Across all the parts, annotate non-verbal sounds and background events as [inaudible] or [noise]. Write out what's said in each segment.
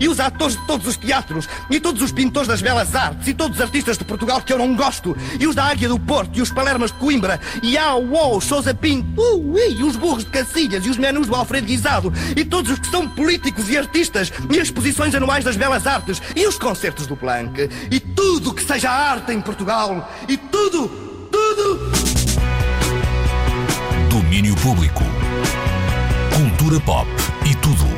E os atores de todos os teatros, e todos os pintores das belas artes, e todos os artistas de Portugal que eu não gosto, e os da Águia do Porto, e os Palermas de Coimbra, e a UOL, Sousa Pinto, uh, e os burros de Cacilhas, e os menus do Alfredo Guisado, e todos os que são políticos e artistas, e as exposições anuais das belas artes, e os concertos do Planck, e tudo que seja arte em Portugal, e tudo, tudo. Domínio Público. Cultura pop e tudo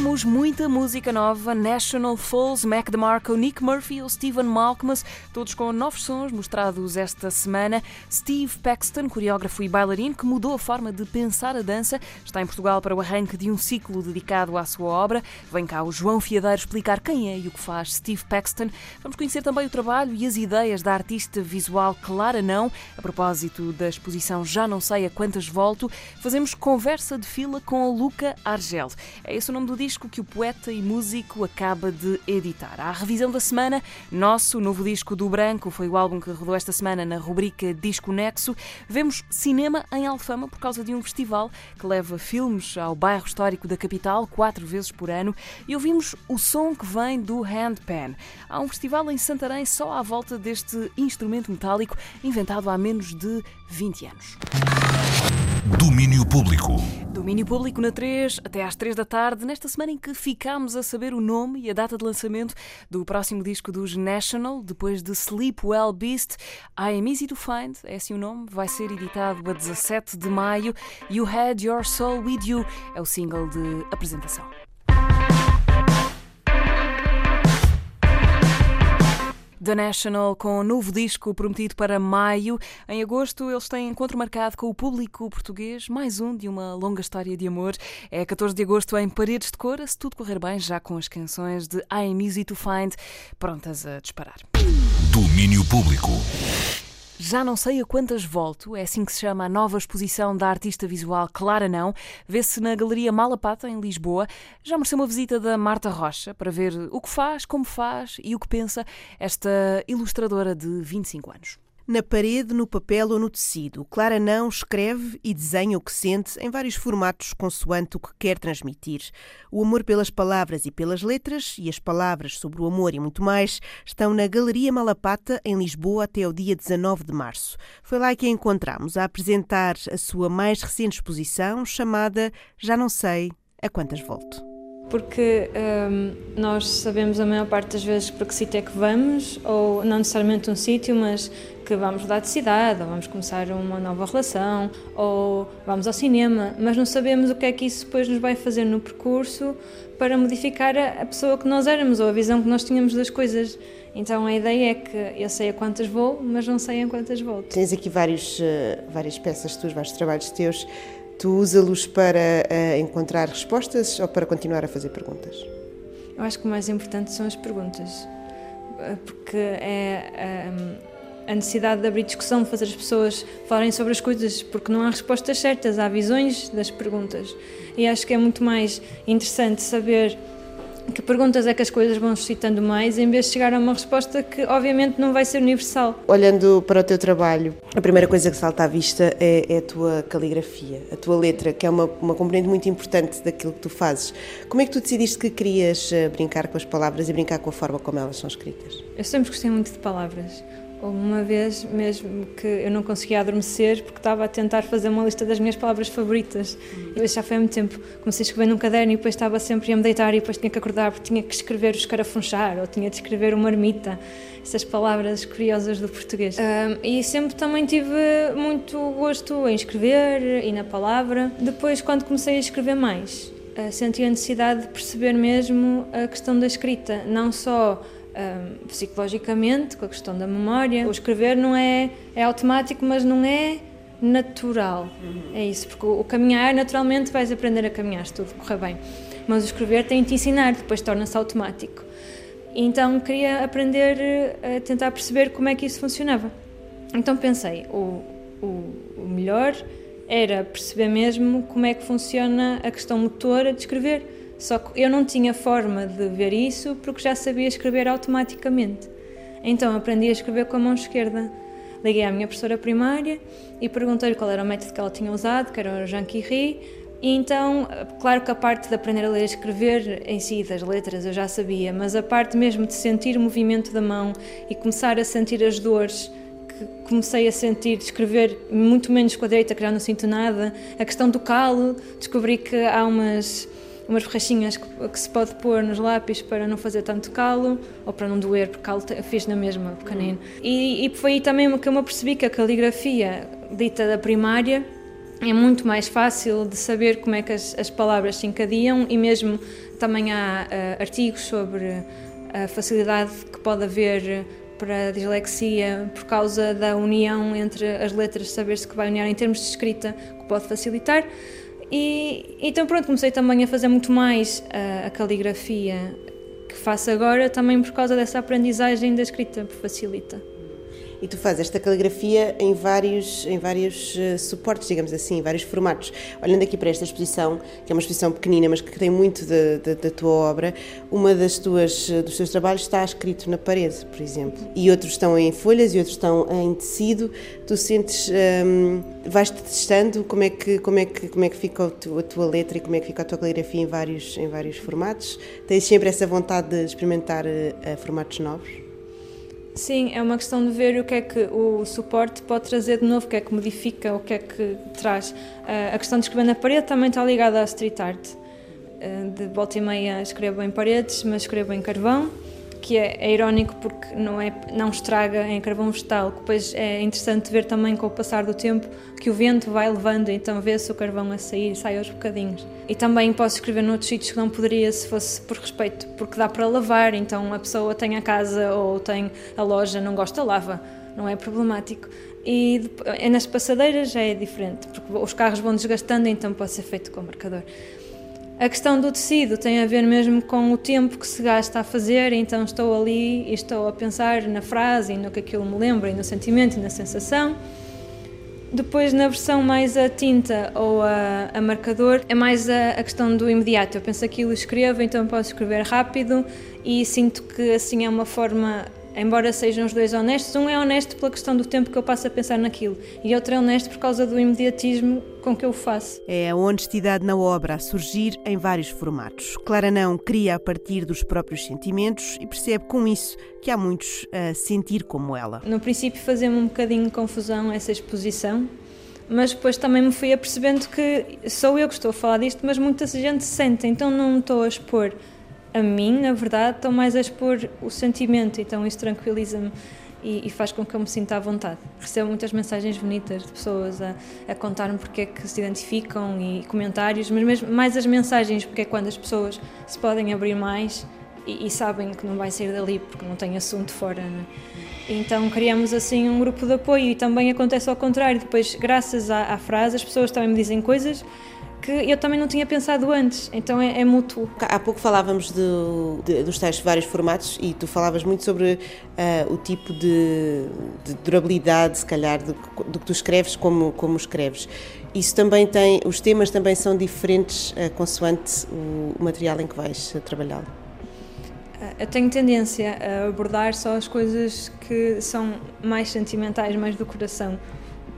Temos muita música nova, National Falls, Mac DeMarco, Nick Murphy ou Steven Malkmus, todos com novos sons mostrados esta semana. Steve Paxton, coreógrafo e bailarino que mudou a forma de pensar a dança, está em Portugal para o arranque de um ciclo dedicado à sua obra. Vem cá o João Fiadeiro explicar quem é e o que faz Steve Paxton. Vamos conhecer também o trabalho e as ideias da artista visual Clara Não. A propósito da exposição Já Não Sei a Quantas Volto, fazemos conversa de fila com a Luca Argel. É esse o nome do disco que o poeta e músico acaba de editar. À revisão da semana, nosso novo disco do Branco foi o álbum que rodou esta semana na rubrica Disco Nexo. Vemos cinema em Alfama por causa de um festival que leva filmes ao bairro histórico da capital quatro vezes por ano e ouvimos o som que vem do handpan. Há um festival em Santarém só à volta deste instrumento metálico inventado há menos de 20 anos. Domínio Público. Domínio Público na 3, até às 3 da tarde, nesta semana em que ficámos a saber o nome e a data de lançamento do próximo disco dos National, depois de Sleep Well Beast. I Am Easy to Find, é assim o nome, vai ser editado a 17 de maio. You Had Your Soul With You é o single de apresentação. The National com um novo disco prometido para maio. Em agosto, eles têm encontro marcado com o público português, mais um de uma longa história de amor. É 14 de agosto em Paredes de Cora, se tudo correr bem, já com as canções de I Am Easy to Find prontas a disparar. Domínio Público. Já não sei a quantas volto, é assim que se chama a nova exposição da artista visual Clara Não. Vê-se na Galeria Malapata, em Lisboa. Já mereceu uma visita da Marta Rocha para ver o que faz, como faz e o que pensa esta ilustradora de 25 anos. Na parede, no papel ou no tecido, Clara não escreve e desenha o que sente em vários formatos consoante o que quer transmitir. O amor pelas palavras e pelas letras e as palavras sobre o amor e muito mais estão na Galeria Malapata, em Lisboa, até o dia 19 de março. Foi lá que a encontramos a apresentar a sua mais recente exposição chamada Já Não Sei a Quantas Volto porque um, nós sabemos a maior parte das vezes para que sítio é que vamos, ou não necessariamente um sítio, mas que vamos mudar de cidade, ou vamos começar uma nova relação, ou vamos ao cinema, mas não sabemos o que é que isso depois nos vai fazer no percurso para modificar a pessoa que nós éramos ou a visão que nós tínhamos das coisas. Então a ideia é que eu sei a quantas vou, mas não sei a quantas volto. Tens aqui vários, uh, várias peças tuas, vários trabalhos teus Tu usa-los para uh, encontrar respostas ou para continuar a fazer perguntas? Eu acho que o mais importante são as perguntas, eh, porque é um, a necessidade de abrir discussão, fazer as pessoas falarem sobre as coisas, porque não há respostas certas, há visões das perguntas. E acho que é muito mais interessante saber que perguntas é que as coisas vão suscitando mais, em vez de chegar a uma resposta que obviamente não vai ser universal. Olhando para o teu trabalho, a primeira coisa que salta à vista é, é a tua caligrafia, a tua letra, que é uma, uma componente muito importante daquilo que tu fazes. Como é que tu decidiste que querias eh, brincar com as palavras e brincar com a forma como elas são escritas? Eu sempre gostei muito de palavras. Uma vez mesmo que eu não conseguia adormecer porque estava a tentar fazer uma lista das minhas palavras favoritas. E isso já foi há muito tempo. Comecei a escrever num caderno e depois estava sempre a me deitar e depois tinha que acordar porque tinha que escrever o escarafunchar ou tinha de escrever uma ermita. Essas palavras curiosas do português. Um, e sempre também tive muito gosto em escrever e na palavra. Depois, quando comecei a escrever mais, uh, senti a necessidade de perceber mesmo a questão da escrita. Não só um, psicologicamente, com a questão da memória. O escrever não é, é automático, mas não é natural. Uhum. É isso, porque o, o, caminhar, naturalmente, vais aprender a caminhar se tudo correr bem. Mas o escrever tem de te ensinar, depois torna-se automático. Então queria aprender a tentar perceber como é que isso funcionava. Então pensei, o, o, o melhor era perceber mesmo como é que funciona a questão motora de escrever Só que eu não tinha forma de ver isso porque já sabia escrever automaticamente. Então aprendi a escrever com a mão esquerda. Liguei à minha professora primária e perguntei-lhe qual era o método que ela tinha usado, que era o Jean Quirri, e então, claro que a parte de aprender a ler e escrever em si, das letras, eu já sabia, mas a parte mesmo de sentir o movimento da mão e começar a sentir as dores que comecei a sentir, de escrever muito menos com a direita, que já não sinto nada, a questão do calo, descobri que há umas umas borrachinhas que, que, se pode pôr nos lápis para não fazer tanto calo ou para não doer, porque calo fiz na mesma, pequenino. E, e foi também que eu me apercebi que a caligrafia dita da primária é muito mais fácil de saber como é que as, as palavras se encadiam e mesmo também há uh, artigos sobre a facilidade que pode haver para a dislexia por causa da união entre as letras, saber-se que vai unir em termos de escrita, que pode facilitar. E então pronto, comecei também a fazer muito mais a, a caligrafia que faço agora, também por causa dessa aprendizagem da escrita, que facilita. E tu fazes esta caligrafia em vários, em vários uh, suportes, digamos assim, em vários formatos. Olhando aqui para esta exposição, que é uma exposição pequenina, mas que tem muito da tua obra, uma das tuas, eh, dos teus trabalhos está escrito na parede, por exemplo. E outros estão em folhas e outros estão em tecido. Tu sentes, um, ehm, vais-te testando como é, que, como, é que, como é que fica a tua, letra e como é que fica a tua caligrafia em vários, em vários formatos? Tens sempre essa vontade de experimentar uh, formatos novos? Sim, é uma questão de ver o que é que o suporte pode trazer de novo, o que é que modifica, o que é que traz. A questão de escrever na parede também está ligada à street art. De volta e meia escrevo em paredes, mas escrevo em carvão que é, é, porque não, é, não estraga em carvão vegetal, depois é interessante ver também com o passar do tempo que o vento vai levando, então vê-se o carvão a sair, sai aos bocadinhos. E também posso escrever noutros sítios que não poderia se fosse por respeito, porque dá para lavar, então a pessoa tem a casa ou tem a loja, não gosta, lava, não é problemático. E é nas passadeiras já é diferente, porque os carros vão desgastando, então pode ser feito com marcador. A questão do tecido tem a ver mesmo com o tempo que se gasta a fazer, então estou ali e estou a pensar na frase e no que aquilo me lembra, e no sentimento e na sensação. Depois, na versão mais a tinta ou a, a marcador, é mais a, a, questão do imediato. Eu penso aquilo, escrevo, então posso escrever rápido e sinto que assim é uma forma embora sejam os dois honestos, um é honesto pela questão do tempo que eu passo a pensar naquilo e outro é honesto por causa do imediatismo com que eu o faço. É a honestidade na obra a surgir em vários formatos. Clara não cria a partir dos próprios sentimentos e percebe com isso que há muitos a sentir como ela. No princípio fazia-me um bocadinho de confusão essa exposição, mas depois também me fui apercebendo que sou eu que estou a falar disto, mas muita gente sente, então não me estou a expor a mim, na verdade, estão mais a expor o sentimento, então isso tranquiliza-me e, e, faz com que eu me sinta à vontade. Recebo muitas mensagens bonitas de pessoas a, a contar-me porque é que se identificam e comentários, mas mesmo mais as mensagens, porque é quando as pessoas se podem abrir mais e, e sabem que não vai sair dali porque não tem assunto fora. Né? Então criamos assim um grupo de apoio e também acontece ao contrário. Depois, graças à, à frase, as pessoas também me dizem coisas que eu também não tinha pensado antes, então é, é mútuo. Há pouco falávamos de, de, dos tais vários formatos e tu falavas muito sobre uh, o tipo de, de, durabilidade, se calhar, do, do, que tu escreves, como, como escreves. Isso também tem, os temas também são diferentes uh, consoante o, o material em que vais trabalhar. Eu tenho tendência a abordar só as coisas que são mais sentimentais, mais do coração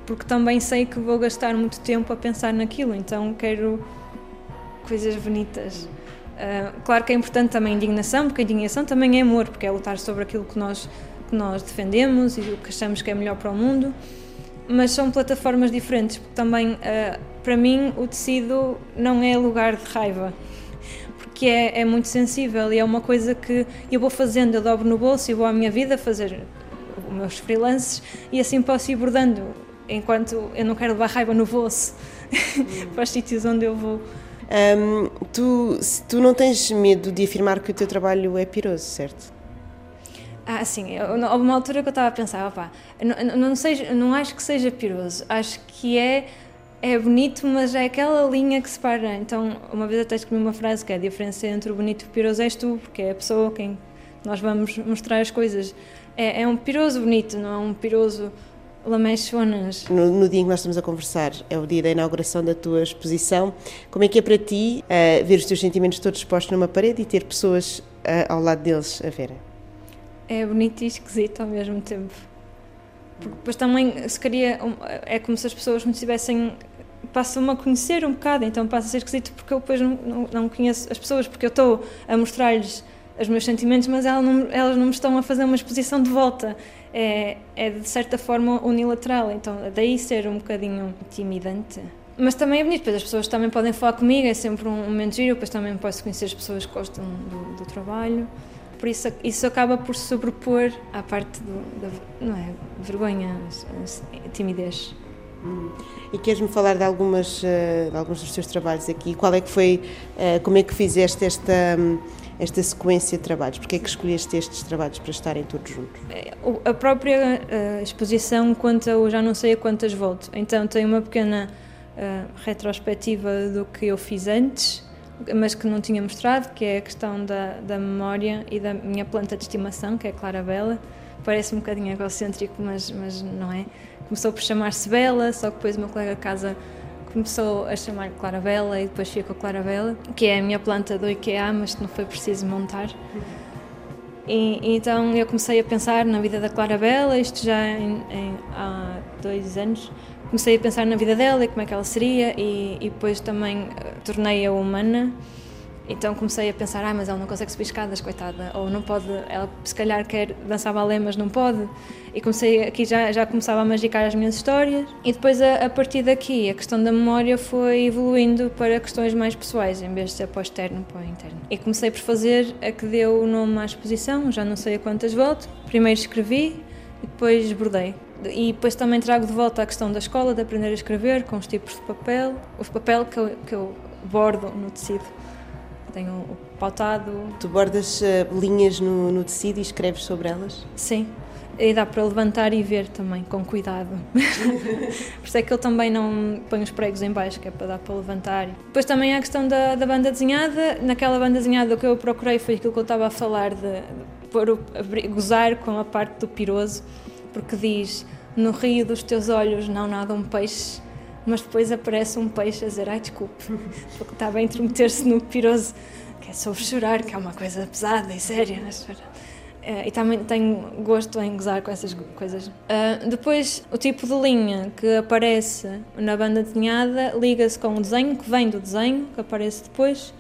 porque também sei que vou gastar muito tempo a pensar naquilo, então quero coisas bonitas. Uh, claro que é importante também a indignação, porque a indignação também é amor, porque é lutar sobre aquilo que nós, que nós defendemos e o que achamos que é melhor para o mundo, mas são plataformas diferentes, porque também, uh, para mim, o tecido não é lugar de raiva, porque é, é muito sensível e é uma coisa que eu vou fazendo, eu dobro no bolso e vou à minha vida fazer meus freelances e assim posso ir bordando enquanto eu não quero levar raiva no bolso [laughs] para os sítios onde eu vou. Um, tu, tu não tens medo de afirmar que o teu trabalho é piroso, certo? Ah, sim. Houve uma altura que eu estava a pensar, opá, não, não, seja, não acho que seja piroso, acho que é, é bonito, mas é aquela linha que separa. Então, uma vez até escrevi uma frase que é a diferença entre o bonito e o piroso és tu, porque é a pessoa quem nós vamos mostrar as coisas. É, é um piroso bonito, não é um piroso lamechonas. No, no dia em que nós estamos a conversar, é o dia da inauguração da tua exposição. Como é que é para ti uh, ver os teus sentimentos todos expostos numa parede e ter pessoas uh, ao lado deles a verem? É bonito e esquisito ao mesmo tempo. Porque depois também se queria. É como se as pessoas me tivessem. Passam-me a conhecer um bocado, então passa a ser esquisito porque eu depois não, não, não conheço as pessoas, porque eu estou a mostrar-lhes os meus sentimentos, mas elas não, elas não me estão a fazer uma exposição de volta. É, é de certa forma unilateral, então daí ser um bocadinho intimidante. Mas também é bonito, depois as pessoas também podem falar comigo, é sempre um momento giro, depois também posso conhecer as pessoas que gostam do, do trabalho. Por isso, isso acaba por sobrepor à parte do, da não é, vergonha, timidez. Hum. E queres-me falar de, algumas, eh, de alguns dos teus trabalhos aqui? Qual é que foi, eh, como é que fizeste esta hum, esta sequência de trabalhos? Porque é que escolheste estes trabalhos para estarem todos juntos? É, a própria uh, exposição conta eu já não sei a quantas volto, então tem uma pequena uh, retrospectiva do que eu fiz antes, mas que não tinha mostrado, que é a questão da, da memória e da minha planta de estimação, que é a Clarabella. Parece um bocadinho egocêntrico, mas, mas não é. Começou por chamar-se Bela, só que depois o meu colega casa começou a chamar Clarabella e depois ficou Clarabella, que é a minha planta do IKEA, mas não foi preciso montar. E, então eu comecei a pensar na vida da Clarabella, isto já em, em, há dois anos. Comecei a pensar na vida dela e como é que ela seria, e, e depois também uh, tornei-a humana então comecei a pensar, ah, mas ela não consegue subir escadas, coitada, ou não pode, ela se calhar quer dançar balé, mas não pode. E comecei aqui já já começava a magicar as minhas histórias. E depois a, a partir daqui a questão da memória foi evoluindo para questões mais pessoais, em vez de ser para o externo, para o interno. E comecei por fazer a que deu o nome à exposição, já não sei a quantas volto. Primeiro escrevi e depois bordei. E depois também trago de volta a questão da escola, de aprender a escrever com os tipos de papel, o papel que eu, que eu bordo no tecido tenho o pautado. Tu bordas uh, linhas no, no tecido e escreves sobre elas? Sim, e dá para levantar e ver também, com cuidado. [laughs] Por isso é que eu também não ponho os pregos em baixo, que é para dar para levantar. Depois também há a questão da, da banda desenhada. Naquela banda desenhada o que eu procurei foi aquilo que eu estava a falar, de, o, gozar com a parte do piroso, porque diz, no rio dos teus olhos não nada um peixe, mas depois aparece um peixe a dizer: Ai, desculpe, porque estava a intrometer-se no piroso, que é sobre chorar, que é uma coisa pesada e séria. Uh, e também tenho gosto em gozar com essas coisas. Uh, depois, o tipo de linha que aparece na banda desenhada liga-se com o desenho, que vem do desenho, que aparece depois,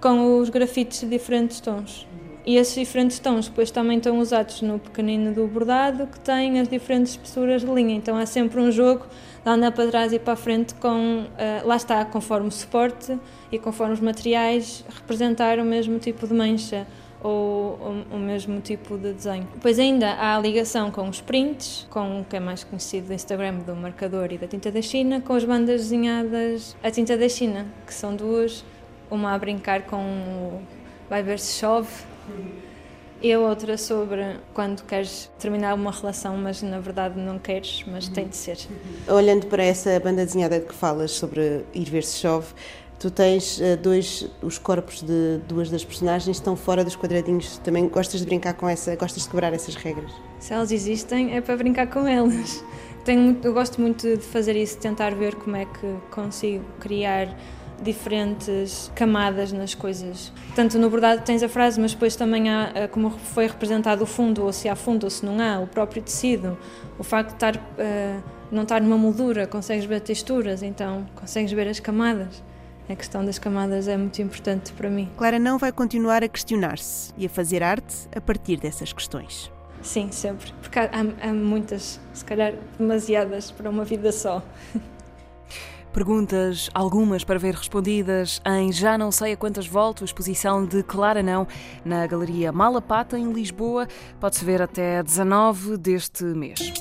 com os grafites de diferentes tons. E esses diferentes tons depois também estão usados no pequenino do bordado, que tem as diferentes espessuras de linha. Então é sempre um jogo de andar para trás e para a frente com, uh, lá está, conforme o suporte e conforme os materiais, representar o mesmo tipo de mancha ou o, mesmo tipo de desenho. Depois ainda há a ligação com os prints, com o que é mais conhecido do Instagram, do marcador e da tinta da China, com as bandas desenhadas a tinta da China, que são duas, uma a brincar com o vai ver se chove e a outra sobre quando queres terminar uma relação, mas na verdade não queres, mas tem de ser. Olhando para essa banda desenhada de que falas sobre ir ver se chove, tu tens uh, dois, os corpos de duas das personagens estão fora dos quadradinhos. Também gostas de brincar com essa, gostas de quebrar essas regras? Se elas existem, é para brincar com elas. Tenho, eu gosto muito de fazer isso, tentar ver como é que consigo criar diferentes camadas nas coisas. Tanto no bordado tens a frase, mas depois também há eh, como foi representado o fundo, ou se há fundo ou se não há, o próprio tecido, o facto de estar, uh, não estar numa moldura, consegues ver texturas, então consegues ver as camadas. A questão das camadas é muito importante para mim. Clara não vai continuar a questionar-se e a fazer arte a partir dessas questões. Sim, sempre. Porque há, há muitas, se calhar demasiadas para uma vida só. [laughs] Perguntas, algumas para ver respondidas em Já Não Sei a Quantas Volto, exposição de Clara Não, na Galeria Malapata, em Lisboa. Pode-se ver até 19 deste mês.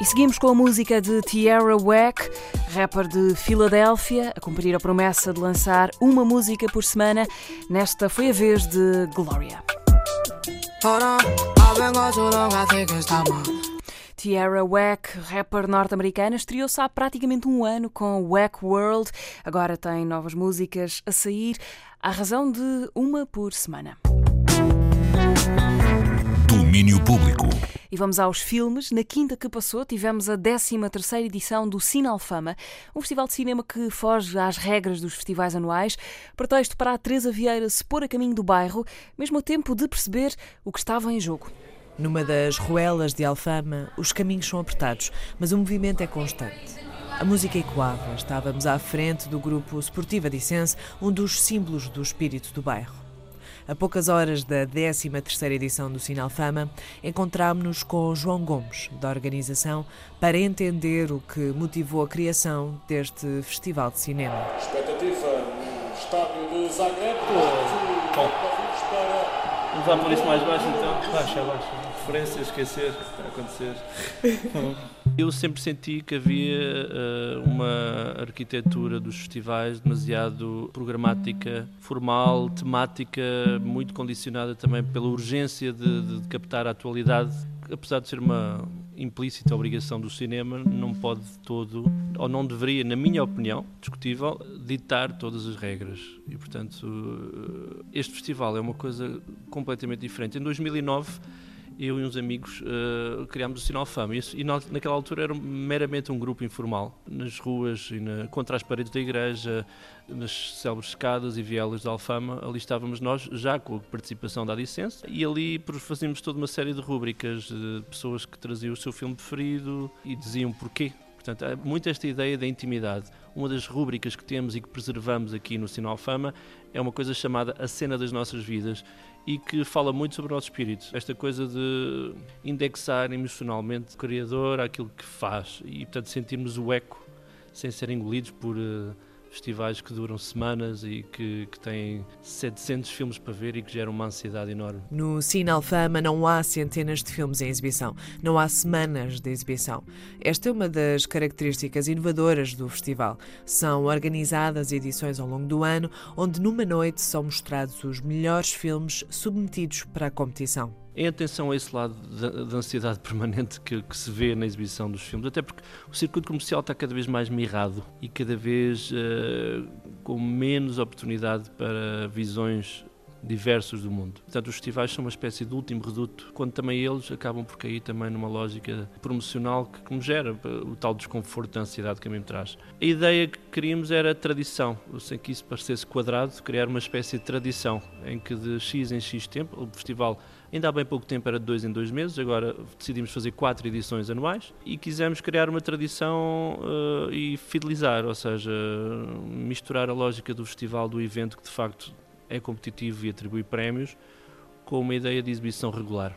E seguimos com a música de Tierra Wack, rapper de Filadélfia, a cumprir a promessa de lançar uma música por semana. Nesta foi a vez de Gloria. Tierra Wack, rapper norte-americana, estreou-se há praticamente um ano com Wack World. Agora tem novas músicas a sair, à razão de uma por semana. Domínio Público. E vamos aos filmes. Na quinta que passou, tivemos a 13 edição do Cine Alfama, um festival de cinema que foge às regras dos festivais anuais, pretexto para a Teresa Vieira se pôr a caminho do bairro, mesmo a tempo de perceber o que estava em jogo. Numa das ruelas de Alfama, os caminhos são apertados, mas o movimento é constante. A música ecoava, estávamos à frente do grupo Sportiva Dicense, um dos símbolos do espírito do bairro. A poucas horas da 13ª edição do Sinal Fama, encontrámos-nos com João Gomes, da organização, para entender o que motivou a criação deste festival de cinema. Expectativa no estádio de Zagreb, Bom. Vamos lá por isso mais baixo então? Baixa, baixa. Referência, esquecer, está a acontecer. [laughs] Eu sempre senti que havia uh, uma arquitetura dos festivais demasiado programática, formal, temática, muito condicionada também pela urgência de, de captar a atualidade, apesar de ser uma implícita obrigação do cinema, não pode de todo, ou não deveria, na minha opinião, discutível, ditar todas as regras. E, portanto, eh, este festival é uma coisa completamente diferente. Em 2009 eu e uns amigos uh, criámos o Sinal Fama. E, e na, naquela altura era meramente um grupo informal, nas ruas e na, contra as paredes da igreja, nas célebres escadas e vielas da Alfama. Ali estávamos nós, já com a participação da Adicense, e ali fazíamos toda uma série de rúbricas de pessoas que traziam o seu filme preferido e diziam porquê. Portanto, há muito esta ideia da intimidade. Uma das rúbricas que temos e que preservamos aqui no Sinal Fama é uma coisa chamada A Cena das Nossas Vidas e que fala muito sobre o nosso espírito. Esta coisa de indexar emocionalmente o criador àquilo que faz e, portanto, sentirmos o eco sem ser engolidos por. Uh, festivais que duram semanas e que, que têm 700 filmes para ver e que geram uma ansiedade enorme. No Cine Alfama não há centenas de filmes em exibição, não há semanas de exibição. Esta é uma das características inovadoras do festival. São organizadas edições ao longo do ano, onde numa noite são mostrados os melhores filmes submetidos para a competição em atenção a esse lado da, ansiedade [laughs] permanente que, que, se vê na exibição dos filmes, até porque o circuito comercial está cada vez mais mirrado e cada vez uh, com menos oportunidade para visões diversos do mundo. Portanto, os festivais são uma espécie de último reduto, quando também eles acabam por cair também numa lógica promocional que, que me gera o tal desconforto e ansiedade que a mim me traz. A ideia que queríamos era tradição, sem que isso parecesse quadrado, criar uma espécie de tradição, em que de X em X tempo, o festival Ainda há bem pouco tempo era de dois em dois meses, agora decidimos fazer quatro edições anuais e quisemos criar uma tradição uh, e fidelizar, ou seja, misturar a lógica do festival, do evento que de facto é competitivo e atribui prémios, com uma ideia de exibição regular.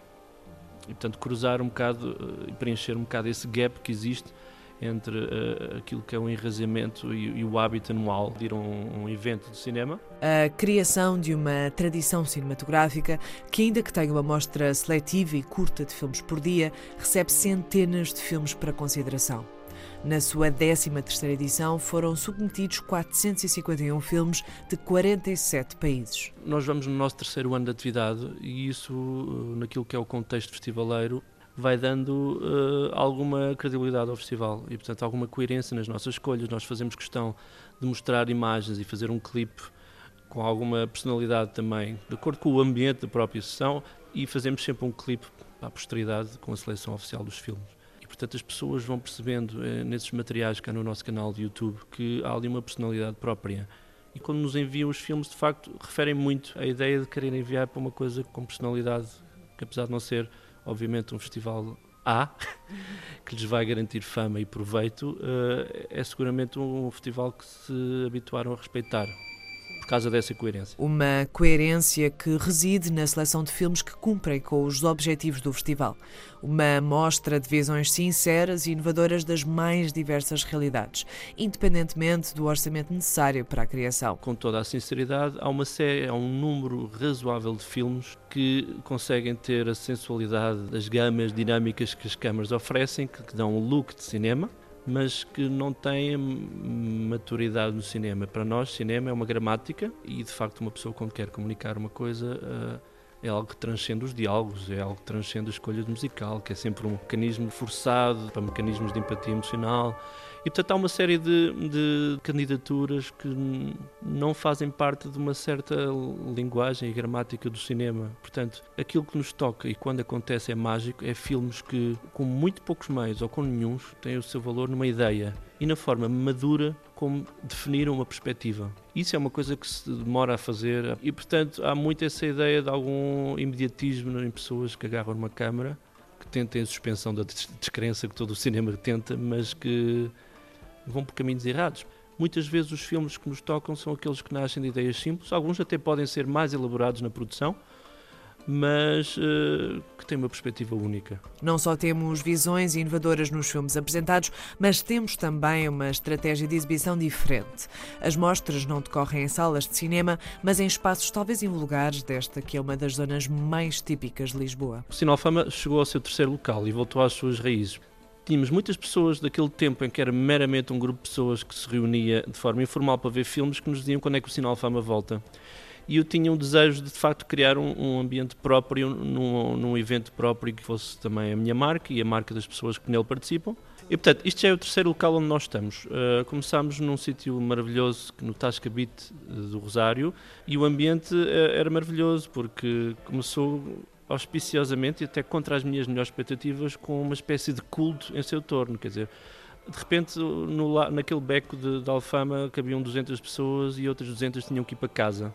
E portanto cruzar um bocado uh, e preencher um bocado esse gap que existe entre uh, aquilo que é o enraizamento e, e, o hábito anual de ir a um, um, evento de cinema. A criação de uma tradição cinematográfica que, ainda que tenha uma mostra seletiva e curta de filmes por dia, recebe centenas de filmes para consideração. Na sua 13ª edição foram submetidos 451 filmes de 47 países. Nós vamos no nosso terceiro ano de atividade e isso, eh, naquilo que é o contexto festivaleiro, vai dando uh, alguma credibilidade ao festival e, portanto, alguma coerência nas nossas escolhas. Nós fazemos questão de mostrar imagens e fazer um clipe com alguma personalidade também, de acordo com o ambiente da própria sessão, e fazemos sempre um clipe a posteridade com a seleção oficial dos filmes. Portanto, as pessoas vão percebendo eh, nesses materiais que há no nosso canal de YouTube que há ali uma personalidade própria. E quando nos enviam os filmes, de facto, referem muito à ideia de querer enviar para uma coisa com personalidade, que apesar de não ser obviamente um festival A, [laughs] que lhes vai garantir fama e proveito, eh, é seguramente um festival que se habituaram a respeitar por causa dessa coerência. Uma coerência que reside na seleção de filmes que cumprem com os objetivos do festival. Uma mostra de visões sinceras e inovadoras das mais diversas realidades, independentemente do orçamento necessário para a criação. Com toda a sinceridade, há uma série, há um número razoável de filmes que conseguem ter a sensualidade das gamas dinâmicas que as câmaras oferecem, que dão um look de cinema mas que não têm maturidade no cinema. Para nós, cinema é uma gramática e, de facto, uma pessoa, quando quer comunicar uma coisa, uh, é algo que transcende os diálogos, é algo que transcende a escolha musical, que é sempre um mecanismo forçado para mecanismos de empatia emocional. E portanto há uma série de, de candidaturas que não fazem parte de uma certa linguagem e gramática do cinema. Portanto, aquilo que nos toca e quando acontece é mágico, é filmes que com muito poucos meios ou com nenhum têm o seu valor numa ideia e na forma madura como definir uma perspectiva. Isso é uma coisa que se demora a fazer e, portanto, há muito essa ideia de algum imediatismo em pessoas que agarram uma câmara, que tentem a suspensão da descrença que todo o cinema tenta, mas que vão por caminhos errados. Muitas vezes os filmes que nos tocam são aqueles que nascem de ideias simples, alguns até podem ser mais elaborados na produção, mas uh, que tem uma perspectiva única. Não só temos visões inovadoras nos filmes apresentados, mas temos também uma estratégia de exibição diferente. As mostras não decorrem em salas de cinema, mas em espaços talvez invulgares desta que é uma das zonas mais típicas de Lisboa. O Sinalfama chegou ao seu terceiro local e voltou às suas raízes tínhamos muitas pessoas daquele tempo em que era meramente um grupo de pessoas que se reunia de forma informal para ver filmes que nos diziam quando é que o Sinal Fama volta e eu tinha um desejo de de facto criar um, um ambiente próprio, num, num, evento próprio que fosse também a minha marca e a marca das pessoas que nele participam. E portanto, isto já é o terceiro local onde nós estamos. Uh, começámos num sítio maravilhoso no Tascabite eh, do Rosário e o ambiente uh, era maravilhoso porque começou auspiciosamente e até contra as minhas melhores expectativas com uma espécie de culto em seu torno, quer dizer, de repente no, naquele beco de, de Alfama cabiam 200 pessoas e outras 200 tinham que ir para casa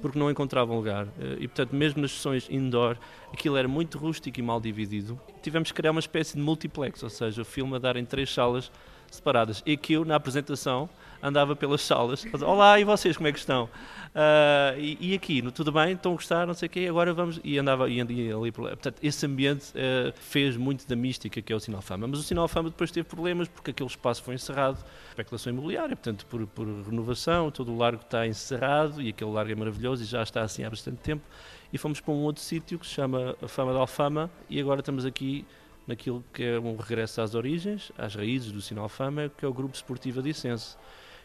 porque não encontravam lugar. Eh, e, portanto, mesmo nas sessões indoor, aquilo era muito rústico e mal dividido. Tivemos que criar uma espécie de multiplex, ou seja, o filme a dar em três salas separadas. E que eu, na apresentação, andava pelas salas, olá, e vocês como é que estão? Uh, e, e, aqui, no, tudo bem, estão a gostar, não sei o quê, agora vamos, e andava e andava ali, portanto, esse ambiente uh, fez muito da mística que é o Sinal Fama, mas o Sinal Fama depois teve problemas porque aquele espaço foi encerrado, especulação imobiliária, portanto, por, por renovação, todo o largo está encerrado, e aquele largo é maravilhoso e já está assim há bastante tempo, e fomos para um outro sítio que se chama a Fama da Alfama, e agora estamos aqui naquilo que é um regresso às origens, às raízes do Sinal Fama, que é o Grupo Esportivo Adicense,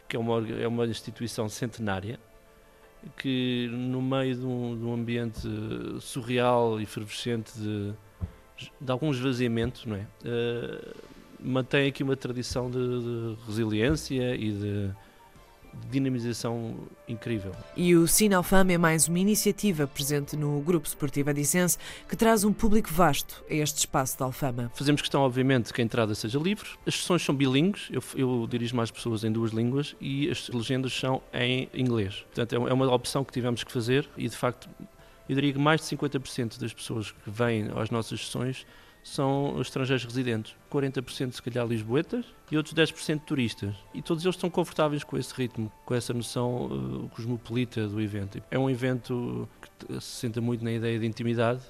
que é uma, é uma instituição centenária, que no meio de um, de um ambiente surreal e efervescente de, de algum esvaziamento, não é? Uh, mantém aqui uma tradição de, de resiliência e de dinamização incrível. E o Sinalfama é mais uma iniciativa presente no Grupo Esportivo Adicense que traz um público vasto a este espaço de Alfama. Fazemos questão, obviamente, que a entrada seja livre. As sessões são bilíngues, eu, eu dirijo mais pessoas em duas línguas e as legendas são em inglês. Portanto, é uma opção que tivemos que fazer e, de facto, eu diria que mais de 50% das pessoas que vêm às nossas sessões são estrangeiros residentes, 40% se calhar lisboetas e outros 10% turistas. E todos eles estão confortáveis com esse ritmo, com essa noção uh, cosmopolita do evento. É um evento que se senta muito na ideia de intimidade,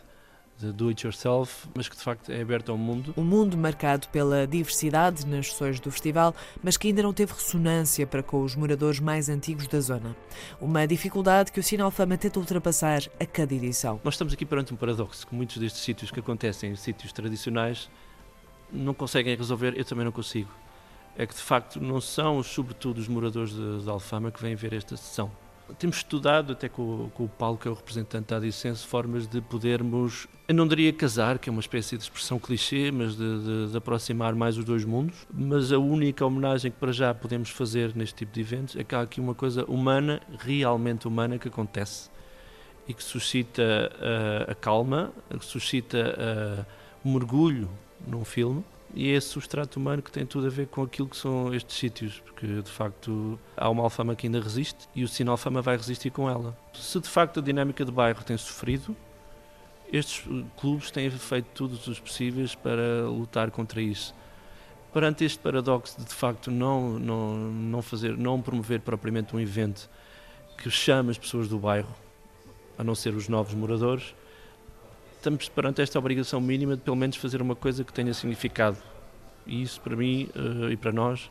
de do it yourself, mas que de facto é aberto ao mundo. Um mundo marcado pela diversidade nas sessões do festival, mas que ainda não teve ressonância para com os moradores mais antigos da zona. Uma dificuldade que o Sinal Fama tenta ultrapassar a cada edição. Nós estamos aqui perante um paradoxo, que muitos destes sítios que acontecem em sítios tradicionais não conseguem resolver, eu também não consigo. É que de facto não são, sobretudo, os moradores de, de Alfama que vêm ver esta sessão temos estudado, até com, com, o Paulo, que é o representante da Adicense, formas de podermos, eu não diria casar, que é uma espécie de expressão clichê, mas de, de, de, aproximar mais os dois mundos. Mas a única homenagem que para já podemos fazer neste tipo de eventos é que há aqui uma coisa humana, realmente humana, que acontece e que suscita uh, a calma, que suscita uh, o mergulho num filme e é esse substrato humano que tem tudo a ver com aquilo que são estes sítios, porque de facto há uma alfama que ainda resiste e o sinal fama vai resistir com ela. Se de facto a dinâmica do bairro tem sofrido, estes clubes têm feito todos os possíveis para lutar contra isso. Perante este paradoxo de de facto não, não, não, fazer, não promover propriamente um evento que chame as pessoas do bairro, a não ser os novos moradores, estamos perante esta obrigação mínima de pelo menos fazer uma coisa que tenha significado. E isso para mim uh, e para nós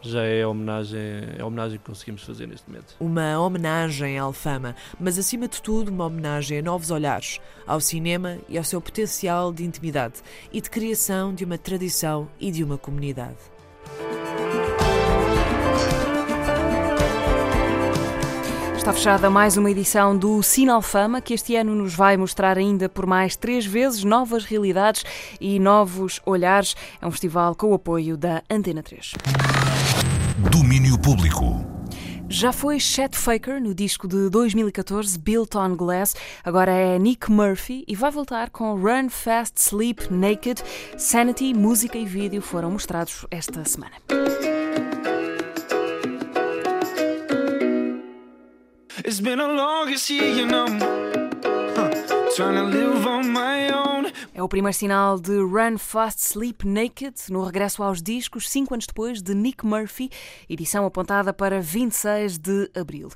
já é a homenagem, é a homenagem que conseguimos fazer neste momento. Uma homenagem à Alfama, mas acima de tudo uma homenagem a novos olhares, ao cinema e ao seu potencial de intimidade e de criação de uma tradição e de uma comunidade. Está fechada mais uma edição do Sinal Fama, que este ano nos vai mostrar ainda por mais três vezes novas realidades e novos olhares. É um festival com o apoio da Antena 3. Domínio Público. Já foi Chet Faker no disco de 2014 Built on Glass, agora é Nick Murphy e vai voltar com Run Fast Sleep Naked. Sanity, música e vídeo foram mostrados esta semana. It's been a. Trying to live on my own. É o primeiro sinal de Run Fast Sleep Naked no regresso aos discos, cinco anos depois de Nick Murphy, edição apontada para 26 de abril.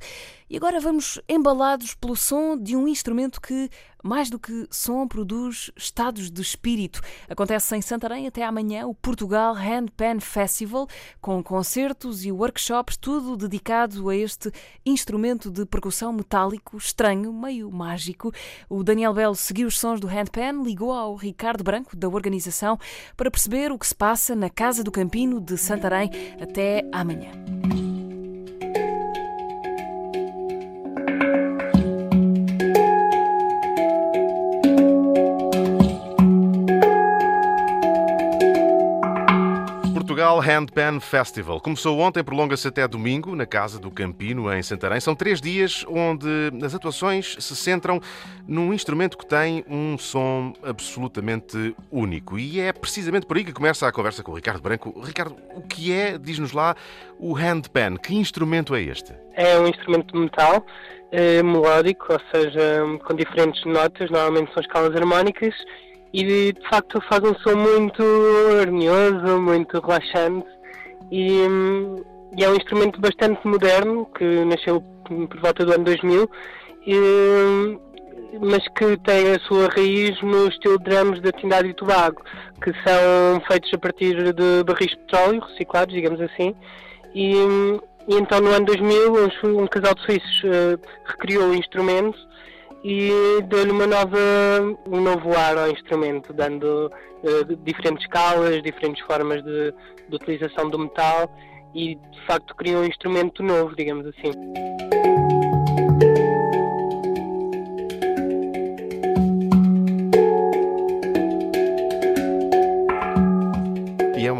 E agora vamos embalados pelo som de um instrumento que, mais do que som, produz estados de espírito. Acontece em Santarém até amanhã o Portugal Handpan Festival, com concertos e workshops, tudo dedicado a este instrumento de percussão metálico estranho, meio mágico. O Daniel Belo seguiu os sons do handpan, ligou ao Ricardo Branco, da organização, para perceber o que se passa na Casa do Campino de Santarém até amanhã. Portugal Handpan Festival. Começou ontem, prolonga-se até domingo, na Casa do Campino, em Santarém. São três dias onde as atuações se centram num instrumento que tem um som absolutamente único. E é precisamente por aí que começa a conversa com o Ricardo Branco. Ricardo, o que é, diz-nos lá, o handpan? Que instrumento é este? É um instrumento de metal, eh, melódico, ou seja, com diferentes notas, normalmente são escalas harmónicas, e de facto faz um som muito harmonioso, muito relaxante. E, e, é um instrumento bastante moderno que nasceu por volta do ano 2000 e, mas que tem a sua raiz no estilo de drums da Trindade e Tobago que são feitos a partir de barris de petróleo reciclados, digamos assim. E, e então no ano 2000 um, um casal de suíços uh, recriou o instrumento e deu-lhe uma nova, um novo ar ao instrumento, dando uh, diferentes escalas, diferentes formas de, de utilização do metal e de facto criou um instrumento novo, digamos assim.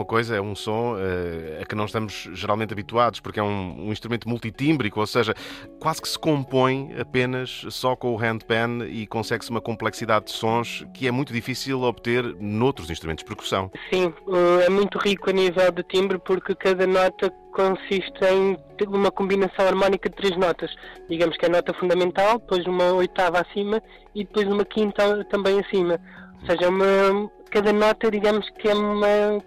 Uma coisa, é um som uh, a que não estamos geralmente habituados, porque é um, um, instrumento multitímbrico, ou seja, quase que se compõe apenas só com o handpan e consegue-se uma complexidade de sons que é muito difícil obter noutros instrumentos de percussão. Sim, eh, é muito rico a nível de timbre porque cada nota consiste em uma combinação harmónica de três notas. Digamos que é a nota fundamental, depois uma oitava acima e depois uma quinta também acima. Ou seja, é uma, cada nota, digamos que é uma,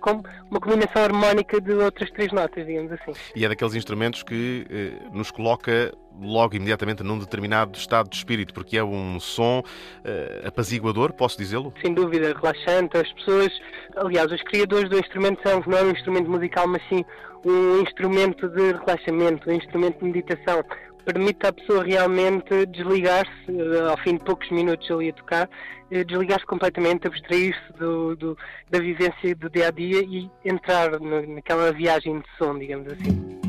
uma combinação harmónica de outras três notas, digamos assim. E é daqueles instrumentos que eh, nos coloca logo imediatamente num determinado estado de espírito, porque é um som eh, apaziguador, posso dizê-lo? Sem dúvida, relaxante. As pessoas, aliás, os criadores do instrumento são não é um instrumento musical, mas sim um instrumento de relaxamento, um instrumento de meditação permite à pessoa realmente desligar-se, eh, ao fim de poucos minutos ali a tocar, desligar-se completamente, abstrair-se do, do, da vivência do dia a dia e entrar naquela viagem de som, digamos assim.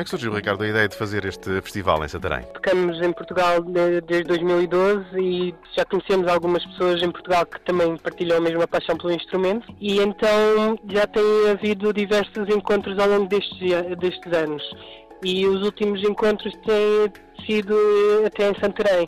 Como é que surgiu, Ricardo, a ideia de fazer este festival em Santarém? Tocamos em Portugal desde 2012 e já conhecemos algumas pessoas em Portugal que também partilham a mesma paixão pelo instrumento. E então já tem havido diversos encontros ao longo destes, destes anos. E os últimos encontros têm sido até em Santarém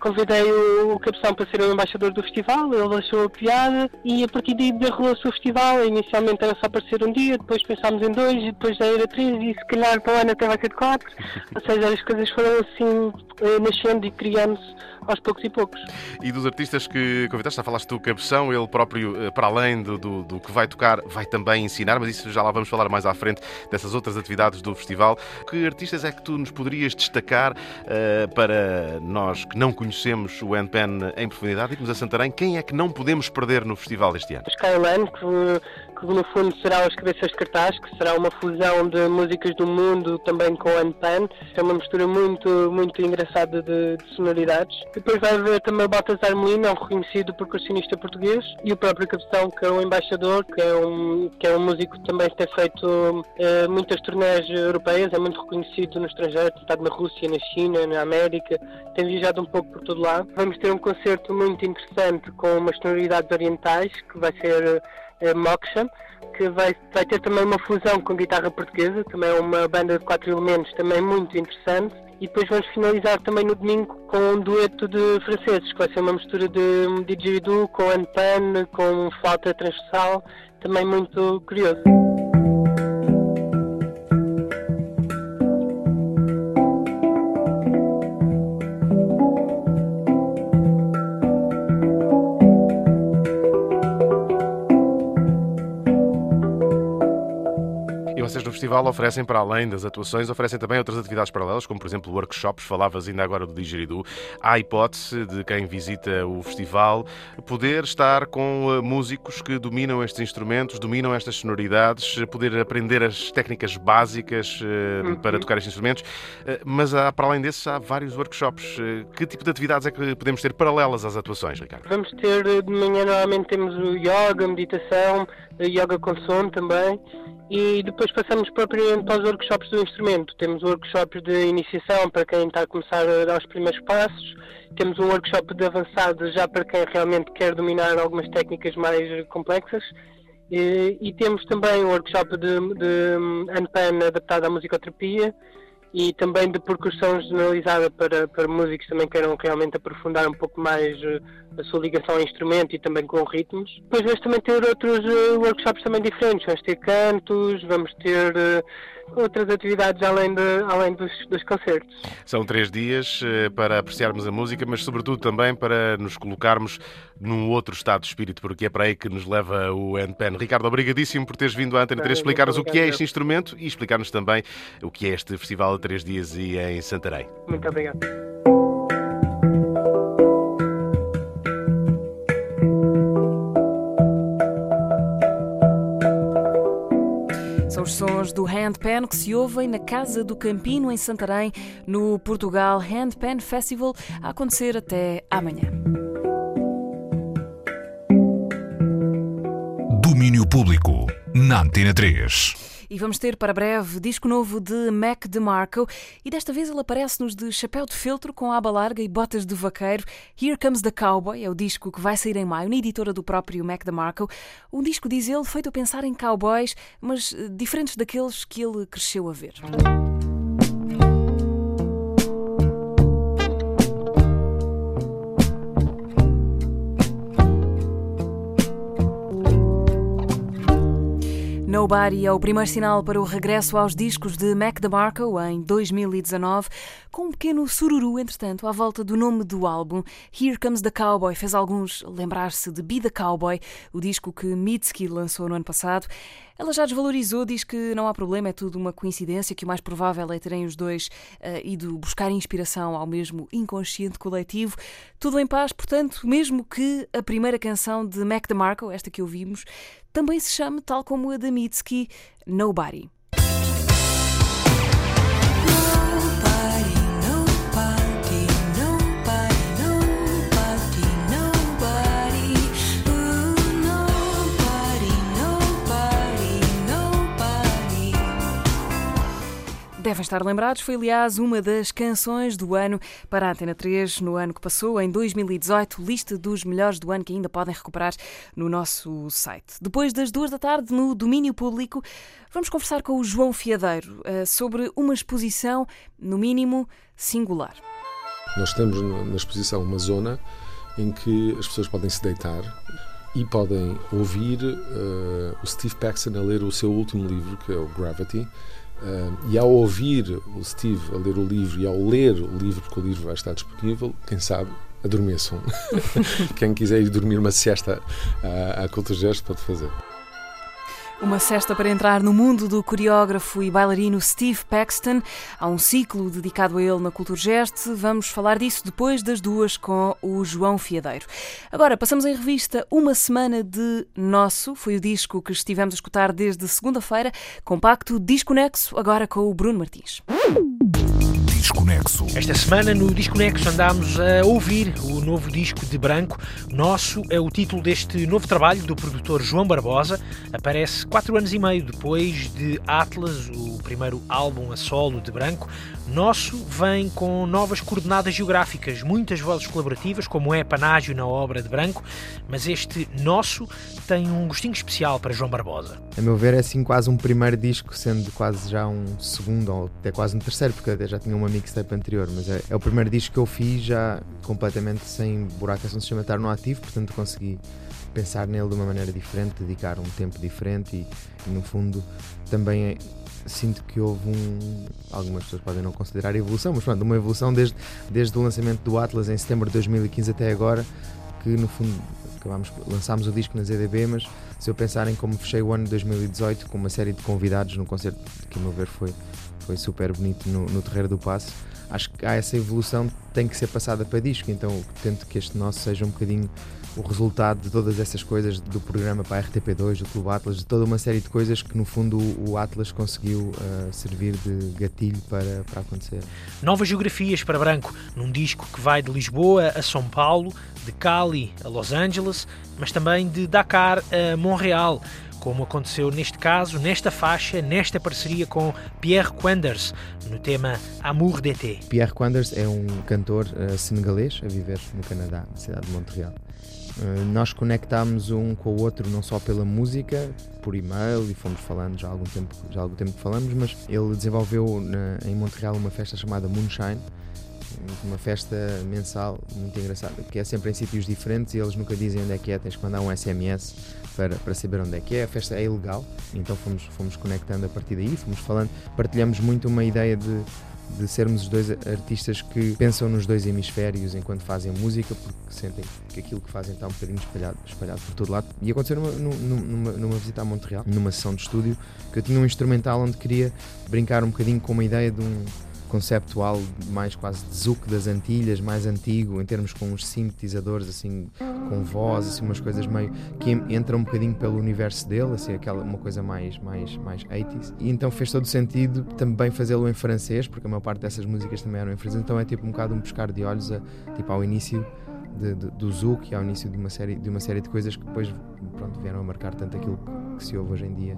convidei o, Cabeção para ser o embaixador do festival, ele achou a piada e a partir daí derrolou-se o festival. Inicialmente era só para ser um dia, depois pensámos em dois e depois já era três e se calhar para o ano até vai ser quatro. Ou seja, as coisas foram assim eh, nascendo e criando-se aos poucos e poucos. E dos artistas que convidaste, já falaste do Cabeção, ele próprio, eh, para além do, do, do, que vai tocar, vai também ensinar, mas isso já lá vamos falar mais à frente dessas outras atividades do festival. Que artistas é que tu nos poderias destacar uh, para nós que não conhecemos? o Handpan em profundidade, irmos a Santarém, quem é que não podemos perder no festival este ano? Skyline, que, que no fundo será as cabeças de cartaz, que será uma fusão de músicas do mundo também com Handpan. É uma mistura muito, muito engraçada de, de sonoridades. Depois vai haver também o Baltasar Molina, um reconhecido percussionista português, e o próprio Capitão, que é o embaixador, que é um, que é um músico que também tem feito eh, muitas turnés europeias, é muito reconhecido no estrangeiro, tem estado na Rússia, na China, na América, tem viajado um pouco por todo lado. Vamos ter um concerto muito interessante com umas sonoridades orientais, que vai ser Moksha, que vai, vai ter também uma fusão com guitarra portuguesa, também é uma banda de quatro elementos, também muito interessante. E depois vamos finalizar também no domingo com um dueto de franceses, que vai ser uma mistura de didgeridoo com anpan, com flauta transversal, também muito curioso. Festival oferecem, para além das atuações, oferecem também outras atividades paralelas, como por exemplo workshops, falavas ainda agora do Digeridu. Há a hipótese de quem visita o festival poder estar com eh, músicos que dominam estes instrumentos, dominam estas sonoridades, poder aprender as técnicas básicas eh, uhum. para tocar estes instrumentos, eh, mas há, para além desses há vários workshops. Que tipo de atividades é que podemos ter paralelas às atuações, Ricardo? Vamos ter, de manhã normalmente temos o yoga, meditação, yoga com som também, e depois passamos propriamente para os workshops do instrumento. Temos workshops de iniciação para quem está a começar a dar os primeiros passos, temos um workshop de avançado já para quem realmente quer dominar algumas técnicas mais complexas. E, e temos também um workshop de, de Unpan adaptado à musicoterapia e também de percussão generalizada para, para músicos também queiram realmente aprofundar um pouco mais eh, a sua ligação ao instrumento e também com ritmos. Depois vamos também ter outros uh, workshops também diferentes, vamos ter cantos, vamos ter uh, outras atividades além, de, além dos, dos concertos. São três dias uh, para apreciarmos a música, mas sobretudo também para nos colocarmos num outro estado de espírito, porque é para aí que nos leva o Handpan. Ricardo, obrigadíssimo por teres vindo à Antena 3 explicar-nos o que é este instrumento e explicar-nos também o que é este festival de três dias e em Santarém. Muito obrigado. Os sons do Handpan que se ouvem na Casa do Campino, em Santarém, no Portugal Handpan Festival, a acontecer até amanhã. Domínio Público, na Antena 3. E vamos ter para breve disco novo de Mac DeMarco e desta vez ele aparece-nos de chapéu de feltro com aba larga e botas de vaqueiro. Here Comes the Cowboy é o disco que vai sair em maio na editora do próprio Mac DeMarco. Um disco, diz ele, feito a pensar em cowboys, mas eh, diferentes daqueles que ele cresceu a ver. Nobody é o primeiro sinal para o regresso aos discos de Mac DeMarco em 2019, com um pequeno sururu, entretanto, à volta do nome do álbum. Here Comes the Cowboy fez alguns lembrar-se de Be the Cowboy, o disco que Mitski lançou no ano passado. Ela já desvalorizou, diz que não há problema, é tudo uma coincidência, que o mais provável é terem os dois uh, ido buscar inspiração ao mesmo inconsciente coletivo. Tudo em paz, portanto, mesmo que a primeira canção de Mac DeMarco, esta que ouvimos, também se chame, tal como a da Mitski, Nobody. Devem estar lembrados, foi aliás uma das canções do ano para a Antena 3 no ano que passou, em 2018, lista dos melhores do ano que ainda podem recuperar no nosso site. Depois das duas da tarde, no domínio público, vamos conversar com o João Fiadeiro uh, sobre uma exposição, no mínimo, singular. Nós temos na exposição uma zona em que as pessoas podem se deitar e podem ouvir uh, o Steve Paxton a ler o seu último livro, que é o Gravity Uh, e ao ouvir o Steve a ler o livro e ao ler o livro, porque o livro vai estar disponível, quem sabe adormeçam. [laughs] quem quiser ir dormir uma siesta à, à Cultura Gesto pode fazer. Uma cesta para entrar no mundo do coreógrafo e bailarino Steve Paxton. Há um ciclo dedicado a ele na Culturgest. Vamos falar disso depois das duas com o João Fiadeiro. Agora, passamos em revista uma semana de Nosso. Foi o disco que estivemos a escutar desde segunda-feira. Compacto Disconexo, agora com o Bruno Martins. Esta semana no Desconexo andámos a ouvir o novo disco de Branco. Nosso é o título deste novo trabalho do produtor João Barbosa. Aparece quatro anos e meio depois de Atlas, o primeiro álbum a solo de Branco. Nosso vem com novas coordenadas geográficas, muitas vozes colaborativas, como é Panágio na obra de Branco, mas este Nosso tem um gostinho especial para João Barbosa. A meu ver, é assim quase um primeiro disco, sendo quase já um segundo ou até quase um terceiro, porque até já tinha uma mixtape anterior, mas é, é o primeiro disco que eu fiz já completamente sem buraco no sistema estar no ativo, portanto consegui pensar nele de uma maneira diferente, dedicar um tempo diferente e, e no fundo também é, sinto que houve um. Algumas pessoas podem não considerar evolução, mas pronto, uma evolução desde, desde o lançamento do Atlas em setembro de 2015 até agora, que no fundo acabámos, lançámos o disco na ZDB, mas se eu pensar em como fechei o ano de 2018 com uma série de convidados num concerto que, a meu ver, foi, foi super bonito no, no Terreiro do Passo, acho que há essa evolução tem que ser passada para disco, então tento que este nosso seja um bocadinho o resultado de todas essas coisas do programa para a RTP2, do Clube Atlas, de toda uma série de coisas que no fundo o Atlas conseguiu uh, servir de gatilho para, para acontecer. Novas geografias para Branco, num disco que vai de Lisboa a São Paulo, de Cali a Los Angeles, mas também de Dakar a Montreal como aconteceu neste caso, nesta faixa, nesta parceria com Pierre Quanders, no tema Amour d'été. Pierre Quanders é um cantor uh, senegalês a viver no Canadá, na cidade de Montreal. Uh, nós conectámos um com o outro não só pela música, por e-mail e fomos falando já há algum tempo, já há algum tempo que falamos, mas ele desenvolveu na, em Montreal uma festa chamada Moonshine, uma festa mensal muito engraçada, que é sempre em sítios diferentes e eles nunca dizem onde é que é, tens que mandar um SMS para, para saber onde é que é. A festa é ilegal, então fomos, fomos conectando a partir daí, fomos falando, partilhamos muito uma ideia de, de sermos os dois artistas que pensam nos dois hemisférios enquanto fazem música, porque sentem que aquilo que fazem está um bocadinho espalhado, espalhado por todo lado. E aconteceu numa, numa, numa visita a Montreal, numa sessão de estúdio, que eu tinha um instrumental onde queria brincar um bocadinho com uma ideia de um conceptual mais quase de zouk das Antilhas, mais antigo, em termos com uns sintetizadores assim, com voz, assim, umas coisas meio que entram um bocadinho pelo universo dele, assim, aquela uma coisa mais mais mais 80s. E então fez todo sentido também fazê-lo em francês, porque a maior parte dessas músicas também eram em francês, então é tipo um bocado um pescar de olhos a, tipo ao início de, de, do Zouk ao início de uma série de uma série de coisas que depois pronto, vieram a marcar tanto aquilo que, se ouve hoje em dia.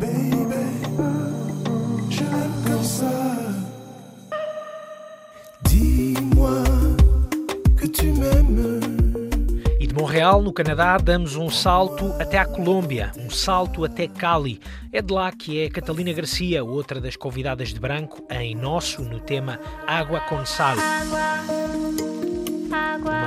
Baby, je l'aime comme ça. No Canadá, damos um salto até à Colômbia, um salto até Cali. É de lá que é Catalina Garcia, outra das convidadas de branco, em nosso, no tema Água com Sal.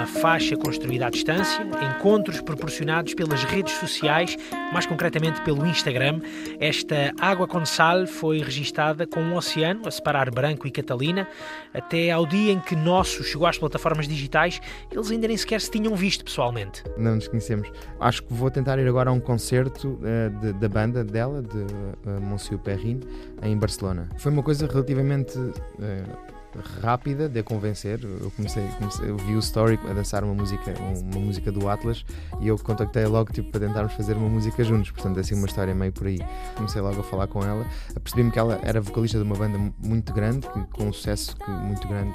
Faixa construída à distância, encontros proporcionados pelas redes sociais, mais concretamente pelo Instagram. Esta Água com Sal foi registada com um oceano a separar Branco e Catalina, até ao dia em que Nosso chegou às plataformas digitais, eles ainda nem sequer se tinham visto pessoalmente. Não nos conhecemos. Acho que vou tentar ir agora a um concerto uh, de, da banda dela, de uh, Monsieur Perrin, em Barcelona. Foi uma coisa relativamente. Uh, rápida de convencer. Eu comecei, comecei eu vi o story a dançar uma música, uma música do Atlas e eu contactei logo tipo, para tentarmos fazer uma música juntos. Portanto, é assim uma história meio por aí. Comecei logo a falar com ela, apercebi-me que ela era vocalista de uma banda muito grande, com um sucesso muito grande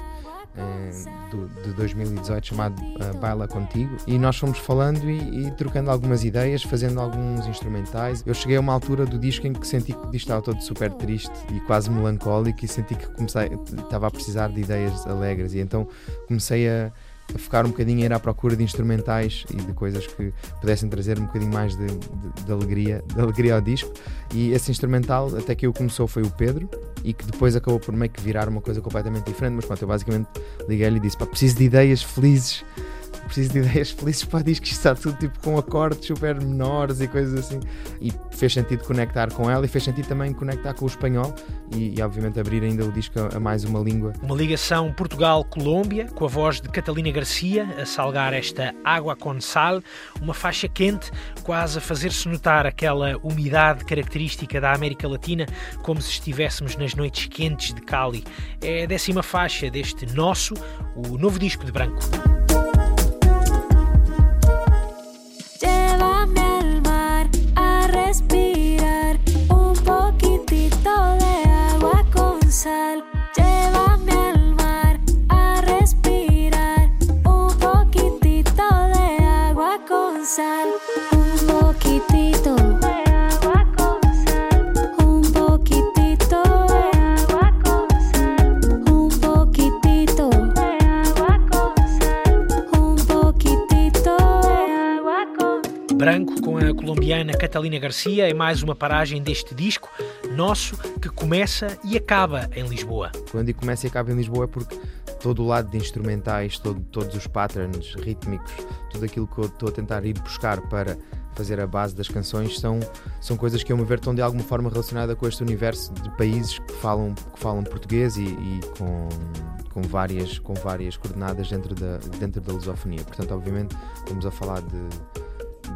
do, de 2018 chamado uh, Baila Contigo e nós fomos falando e, e, trocando algumas ideias, fazendo alguns instrumentais. Eu cheguei a uma altura do disco em que senti que o disco estava todo super triste e quase melancólico e senti que comecei, estava a precisar de ideias alegres e então comecei a a focar um bocadinho ir à procura de instrumentais e de coisas que pudessem trazer um bocadinho mais de, de, de alegria, de alegria ao disco. E esse instrumental, até que eu começou, foi o Pedro, e que depois acabou por meio que virar uma coisa completamente diferente. Mas pronto, eu basicamente liguei-lhe e disse: preciso de ideias felizes preciso de ideias [laughs] felizes para discos, está tudo tipo com acordes super menores e coisas assim. E fez sentido conectar com ela e fez sentido também conectar com o espanhol e, e obviamente abrir ainda o disco a, a mais uma língua. Uma ligação Portugal-Colômbia, com a voz de Catalina Garcia a salgar esta água com sal, uma faixa quente, quase a fazer-se notar aquela umidade característica da América Latina, como se estivéssemos nas noites quentes de Cali. É a décima faixa deste nosso, o novo disco de Branco. respirar un poquitito de agua con sal. Branco com a colombiana Catalina Garcia é mais uma paragem deste disco nosso que começa e acaba em Lisboa. Quando digo começa e acaba em Lisboa é porque todo o lado de instrumentais, todo, todos os patterns rítmicos, tudo aquilo que eu estou a tentar ir buscar para fazer a base das canções são, são coisas que, a meu ver, estão de alguma forma relacionadas com este universo de países que falam, que falam português e, e com, com, várias, com várias coordenadas dentro da, dentro da lusofonia. Portanto, obviamente, estamos a falar de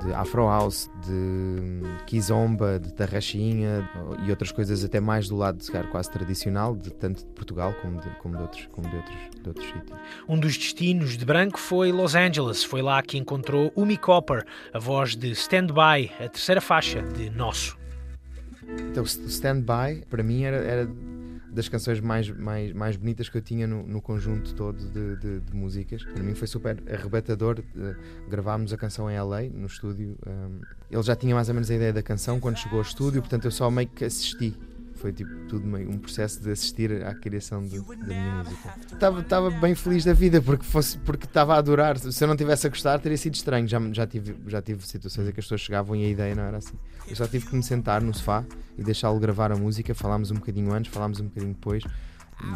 de Afro House, de Kizomba, de Tarraxinha e outras coisas até mais do lado de secar quase tradicional, de tanto de Portugal como de, como de outros, como de outros, de outros sítios. Um dos destinos de Branco foi Los Angeles. Foi lá que encontrou Umi Copper, a voz de Stand By, a terceira faixa de Nosso. Então, Stand By, para mim, era, era das canções mais, mais, mais bonitas que eu tinha no, no conjunto todo de, de, de, músicas. Para mim foi super arrebatador. Uh, gravámos a canção em LA, no estúdio. Um, ele já tinha mais ou menos a ideia da canção quando chegou ao estúdio, portanto eu só meio que assisti. Foi tipo tudo meio um processo de assistir à criação de, da minha música. Estava, estava bem feliz da vida porque fosse porque estava a adorar. Se eu não tivesse a gostar, teria sido estranho. Já, já, tive, já tive situações em que as pessoas chegavam e a ideia não era assim. Eu só tive que me sentar no sofá e deixá-lo gravar a música. Falámos um bocadinho antes, falámos um bocadinho depois.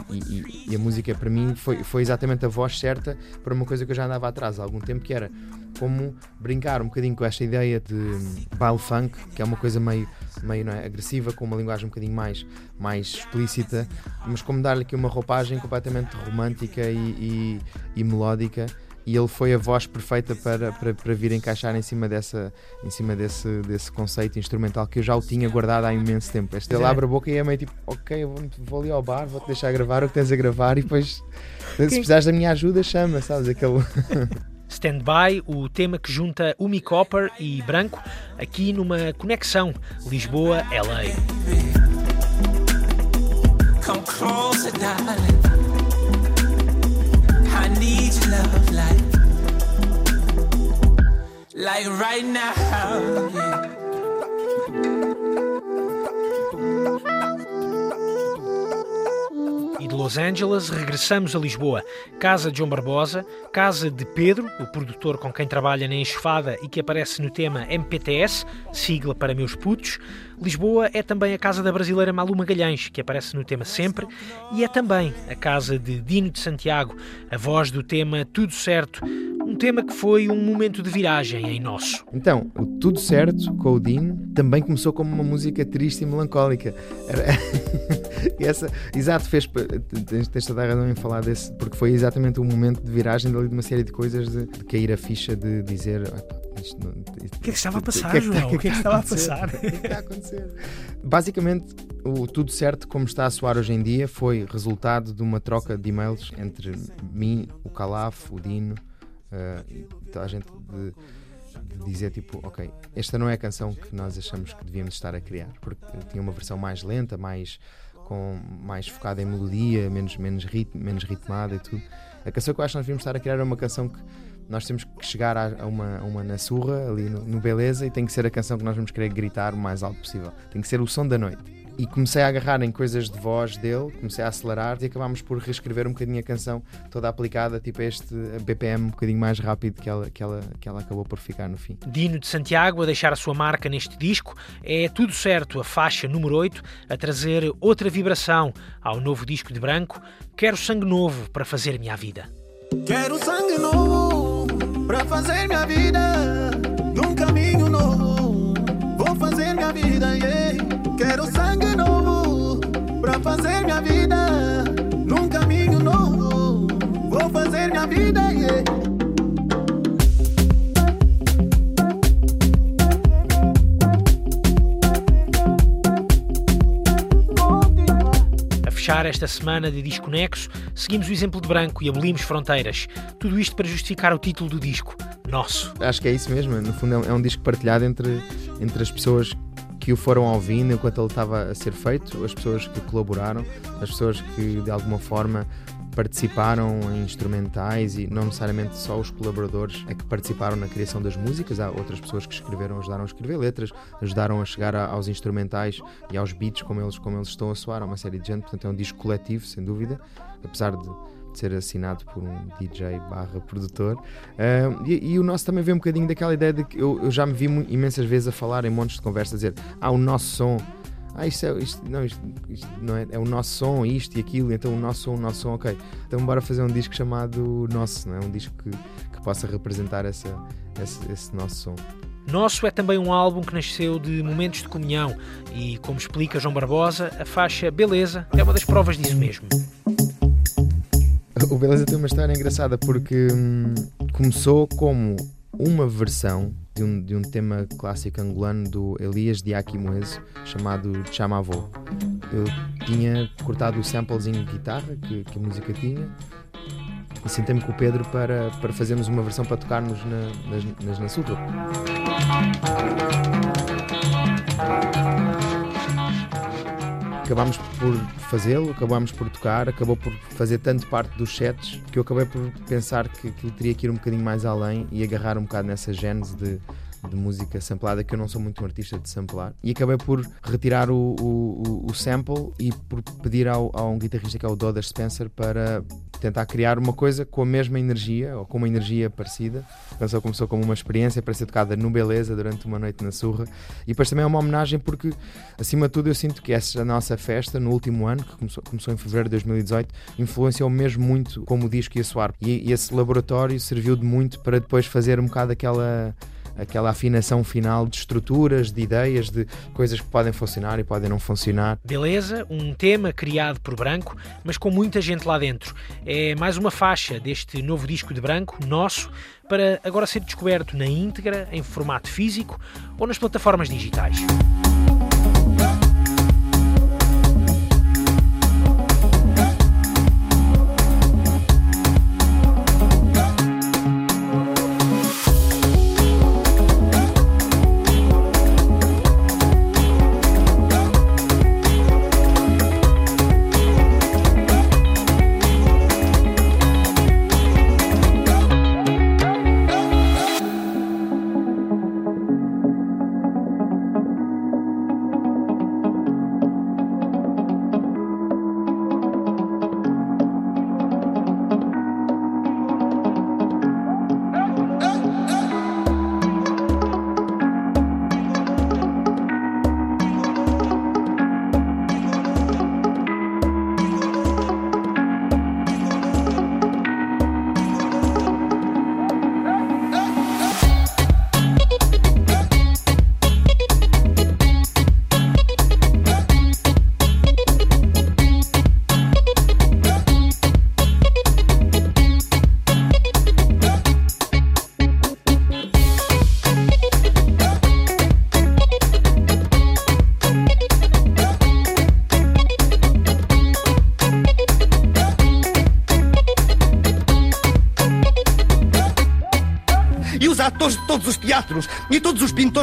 E, e, e, a música para mim foi, foi exatamente a voz certa para uma coisa que eu já andava atrás há algum tempo que era como brincar um bocadinho com esta ideia de baile funk que é uma coisa meio, meio é, agressiva com uma linguagem um bocadinho mais, mais explícita mas como dar-lhe aqui uma roupagem completamente romântica e, e melódica e ele foi a voz perfeita para, para, para vir encaixar em cima, dessa, em cima desse, desse conceito instrumental que eu já o tinha guardado há imenso tempo. Este ele abre a boca e é meio tipo, ok, vou, vou ali ao bar, vou-te deixar gravar o que tens a gravar e depois, se precisares da minha ajuda, chama, sabes? Aquele. [laughs] Stand By, o tema que junta Umi Copper e Branco, aqui numa conexão Lisboa-LA. Come closer, darling. Need your love like, like right now. Yeah. de Los Angeles, regressamos a Lisboa. Casa de João Barbosa, casa de Pedro, o produtor com quem trabalha na Enxofada e que aparece no tema MPTS, sigla para meus putos. Lisboa é também a casa da brasileira Malu Magalhães, que aparece no tema Sempre, e é também a casa de Dino de Santiago, a voz do tema Tudo Certo, um tema que foi um momento de viragem em nosso. Então, o Tudo Certo, com o Dino, também começou como uma música triste e melancólica. [laughs] essa, exato, fez. Tens, tens toda a razão em falar desse, porque foi exatamente o momento de viragem de uma série de coisas, de, de cair a ficha de dizer. O que é que estava a passar, João? O que é que estava a passar? O que é que está a acontecer? Basicamente, o Tudo Certo, como está a soar hoje em dia, foi resultado de uma troca de e-mails entre mim, o Calaf, o Dino uh, e toda a gente de, de, dizer tipo, ok, esta não é a canção que nós achamos que devíamos estar a criar, porque tinha uma versão mais lenta, mais com mais focada em melodia, menos menos ritmo, menos ritmada e tudo. A canção que eu acho que nós devíamos estar a criar é uma canção que nós temos que chegar a, uma, a uma na surra, ali no, no Beleza, e tem que ser a canção que nós vamos querer gritar o mais alto possível. Tem que ser o som da noite e comecei a agarrar em coisas de voz dele, comecei a acelerar e acabámos por reescrever um bocadinho a canção toda aplicada, tipo este BPM um bocadinho mais rápido que ela, que ela, que ela acabou por ficar no fim. Dino de Santiago a deixar a sua marca neste disco, é tudo certo a faixa número 8 a trazer outra vibração ao novo disco de branco. Quero sangue novo para fazer minha vida. Quero sangue novo Pra fazer minha vida num caminho novo. Vou fazer minha vida, yeah. Quero sangue novo. Pra fazer minha vida num caminho novo. Vou fazer minha vida, yeah. Fechar esta semana de Disco Nexo, seguimos o exemplo de branco e abolimos fronteiras. Tudo isto para justificar o título do disco, Nosso. Acho que é isso mesmo. No fundo, é um disco partilhado entre, entre as pessoas que o foram ouvindo enquanto ele estava a ser feito, as pessoas que colaboraram, as pessoas que de alguma forma participaram em instrumentais e não necessariamente só os colaboradores é que participaram na criação das músicas, há outras pessoas que escreveram, ajudaram a escrever letras, ajudaram a chegar a, aos instrumentais e aos beats como eles, como eles estão a soar, há uma série de gente, portanto é um disco coletivo, sem dúvida, apesar de ser assinado por um DJ barra produtor. Uh, e, e, o nosso também vem um bocadinho daquela ideia de que eu, eu já me vi imensas vezes a falar em montes de conversas, dizer, ah, o nosso som ah, isto é, isto, não, isto, isto não é, é o nosso som, isto e aquilo, então o nosso som, o nosso som, ok. Então bora fazer um disco chamado Nosso, não é? Um disco que, que possa representar essa, esse, esse nosso som. Nosso é também um álbum que nasceu de momentos de comunhão e, como explica João Barbosa, a faixa Beleza é uma das provas disso mesmo. O Beleza tem uma história engraçada porque hum, começou como uma versão de um, de um tema clássico angolano do Elias Aquimoese chamado Chamavô. Eu tinha cortado o samplezinho de guitarra que, que a música tinha e sentei-me com o Pedro para, para fazermos uma versão para tocarmos na, nas, nas na acabámos por fazê-lo, acabámos por tocar, acabou por fazer tanto parte dos sets que eu acabei por pensar que aquilo teria que ir um bocadinho mais além e agarrar um bocado nessa gênese de de música samplada, que eu não sou muito um artista de samplar. E acabei por retirar o, o, o sample e por pedir ao, a um guitarrista que é o Doda Spencer para tentar criar uma coisa com a mesma energia, ou com uma energia parecida. A canção começou como uma experiência para ser tocada no Beleza durante uma noite na Surra. E depois também é uma homenagem porque, acima de tudo, eu sinto que essa nossa festa, no último ano, que começou, começou em fevereiro de 2018, influenciou mesmo muito como o disco ia soar. E, e esse laboratório serviu de muito para depois fazer um bocado aquela aquela afinação final de estruturas, de ideias, de coisas que podem funcionar e podem não funcionar. Beleza, um tema criado por Branco, mas com muita gente lá dentro. É mais uma faixa deste novo disco de Branco, nosso, para agora ser descoberto na íntegra, em formato físico ou nas plataformas digitais.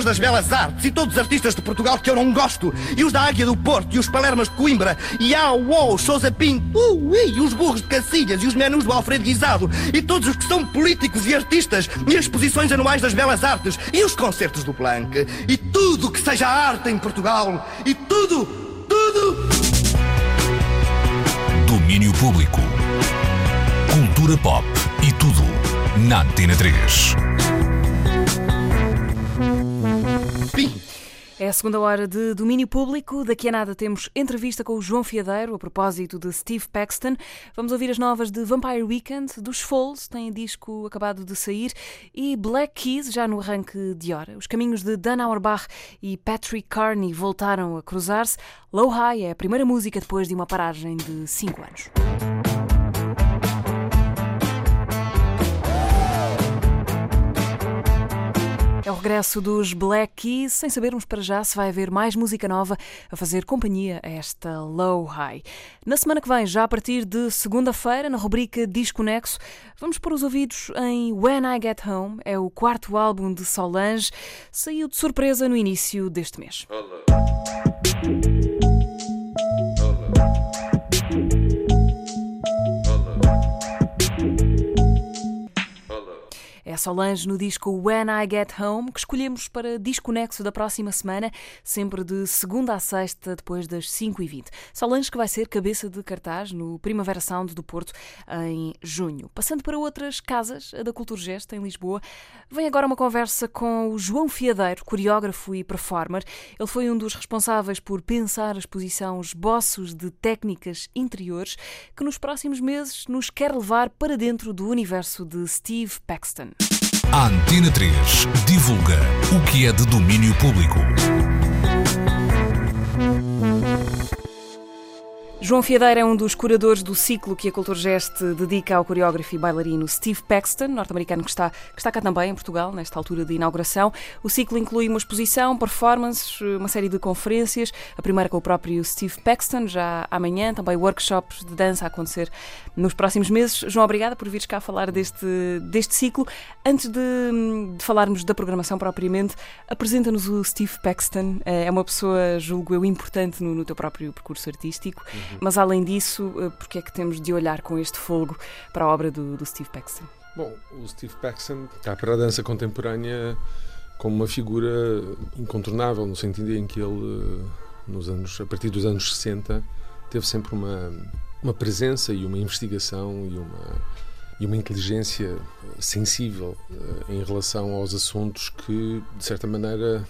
Das belas artes e todos os artistas de Portugal que eu não gosto e os da Águia do Porto e os Palermas de Coimbra e a UOL, Sousa Pinto uh, e os burros de Cacilhas e os menus do Alfredo Guisado e todos os que são políticos e artistas e as exposições anuais das belas artes e os concertos do Planck e tudo que seja arte em Portugal e tudo, tudo. Domínio Público. Cultura pop e tudo na Antena 3. É a segunda hora de domínio público. Daqui a nada temos entrevista com o João Fiadeiro a propósito de Steve Paxton. Vamos ouvir as novas de Vampire Weekend, dos Falls, tem disco acabado de sair, e Black Keys, já no arranque de hora. Os caminhos de Dan Auerbach e Patrick Carney voltaram a cruzar-se. Low High é a primeira música depois de uma paragem de 5 anos. É o regresso dos Black Keys, sem sabermos para já se vai haver mais música nova a fazer companhia a esta Low High. Na semana que vem, já a partir de segunda-feira, na rubrica Disconexo, vamos pôr os ouvidos em When I Get Home, é o quarto álbum de Solange, saiu de surpresa no início deste mês. Olá. É Solange no disco When I Get Home, que escolhemos para Disconexo da próxima semana, sempre de segunda a sexta, depois das 5h20. Solange que vai ser cabeça de cartaz no Primavera Sound do Porto em junho. Passando para outras casas, a da Cultura Gesta, em Lisboa, vem agora uma conversa com o João Fiadeiro, coreógrafo e performer. Ele foi um dos responsáveis por pensar a exposição Esboços de Técnicas Interiores, que nos próximos meses nos quer levar para dentro do universo de Steve Paxton. A Antena 3 divulga o que é de domínio público. João Fiadeira é um dos curadores do ciclo que a Culturgest dedica ao coreógrafo e bailarino Steve Paxton, norte-americano que está, que está cá também em Portugal, nesta altura de inauguração. O ciclo inclui uma exposição, performances, uma série de conferências, a primeira com o próprio Steve Paxton, já amanhã, também workshops de dança a acontecer nos próximos meses. João, obrigada por vires cá falar deste, deste ciclo. Antes de, de falarmos da programação propriamente, apresenta-nos o Steve Paxton. É uma pessoa, julgo eu, importante no, no teu próprio percurso artístico. Uhum. Mas além disso, eh, porque é que temos de olhar com este fogo para a obra do, do Steve Paxton? Bom, o Steve Paxton está para a dança contemporânea como uma figura incontornável, no sentido em que ele, eh, nos anos, a partir dos anos 60, teve sempre uma, uma presença e uma investigação e uma, e uma inteligência sensível eh, em relação aos assuntos que, de certa maneira,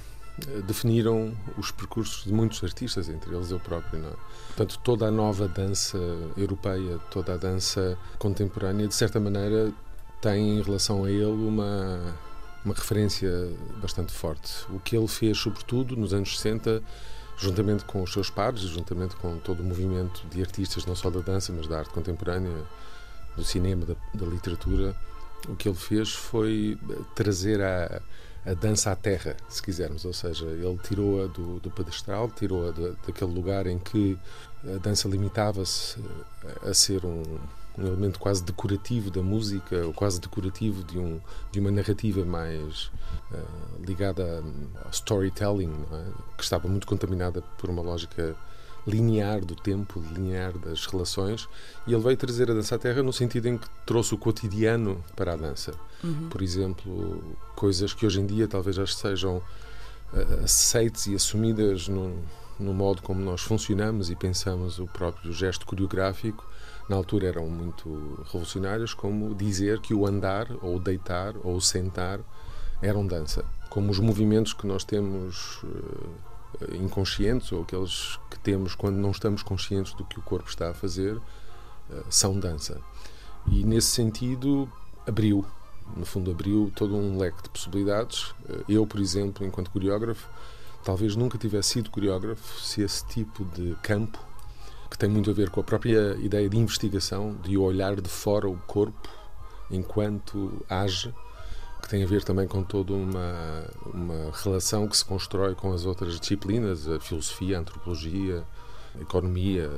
definiram os percursos de muitos artistas, entre eles eu próprio. Não é? Portanto, toda a nova dança europeia, toda a dança contemporânea, de certa maneira, tem em relação a ele uma, uma referência bastante forte. O que ele fez, sobretudo, nos anos 60, juntamente com os seus pares, juntamente com todo o movimento de artistas, não só da dança, mas da arte contemporânea, do cinema, da, da literatura, o que ele fez foi trazer a a dança à terra, se quisermos, ou seja, ele tirou-a do, do pedestral, tirou-a daquele lugar em que a dança limitava-se a ser um, um, elemento quase decorativo da música, ou quase decorativo de, um, de uma narrativa mais uh, ligada ao storytelling, é? que estava muito contaminada por uma lógica linear do tempo, linear das relações, e ele veio trazer a dança à terra no sentido em que trouxe o cotidiano para a dança. Uhum. Por exemplo, coisas que hoje em dia talvez já sejam uh, aceites e assumidas no, no modo como nós funcionamos e pensamos o próprio gesto coreográfico, na altura eram muito revolucionários, como dizer que o andar, ou o deitar, ou o sentar eram dança. Como os movimentos que nós temos uh, inconscientes ou aqueles que temos quando não estamos conscientes do que o corpo está a fazer eh, são dança. E nesse sentido abriu, no fundo abriu todo um leque de possibilidades. Eh, eu, por exemplo, enquanto coreógrafo, talvez nunca tivesse sido coreógrafo se esse tipo de campo que tem muito a ver com a própria ideia de investigação, de olhar de fora o corpo enquanto age, que tem a ver também com toda uma, uma relação que se constrói com as outras disciplinas, a filosofia, a antropologia, a economia,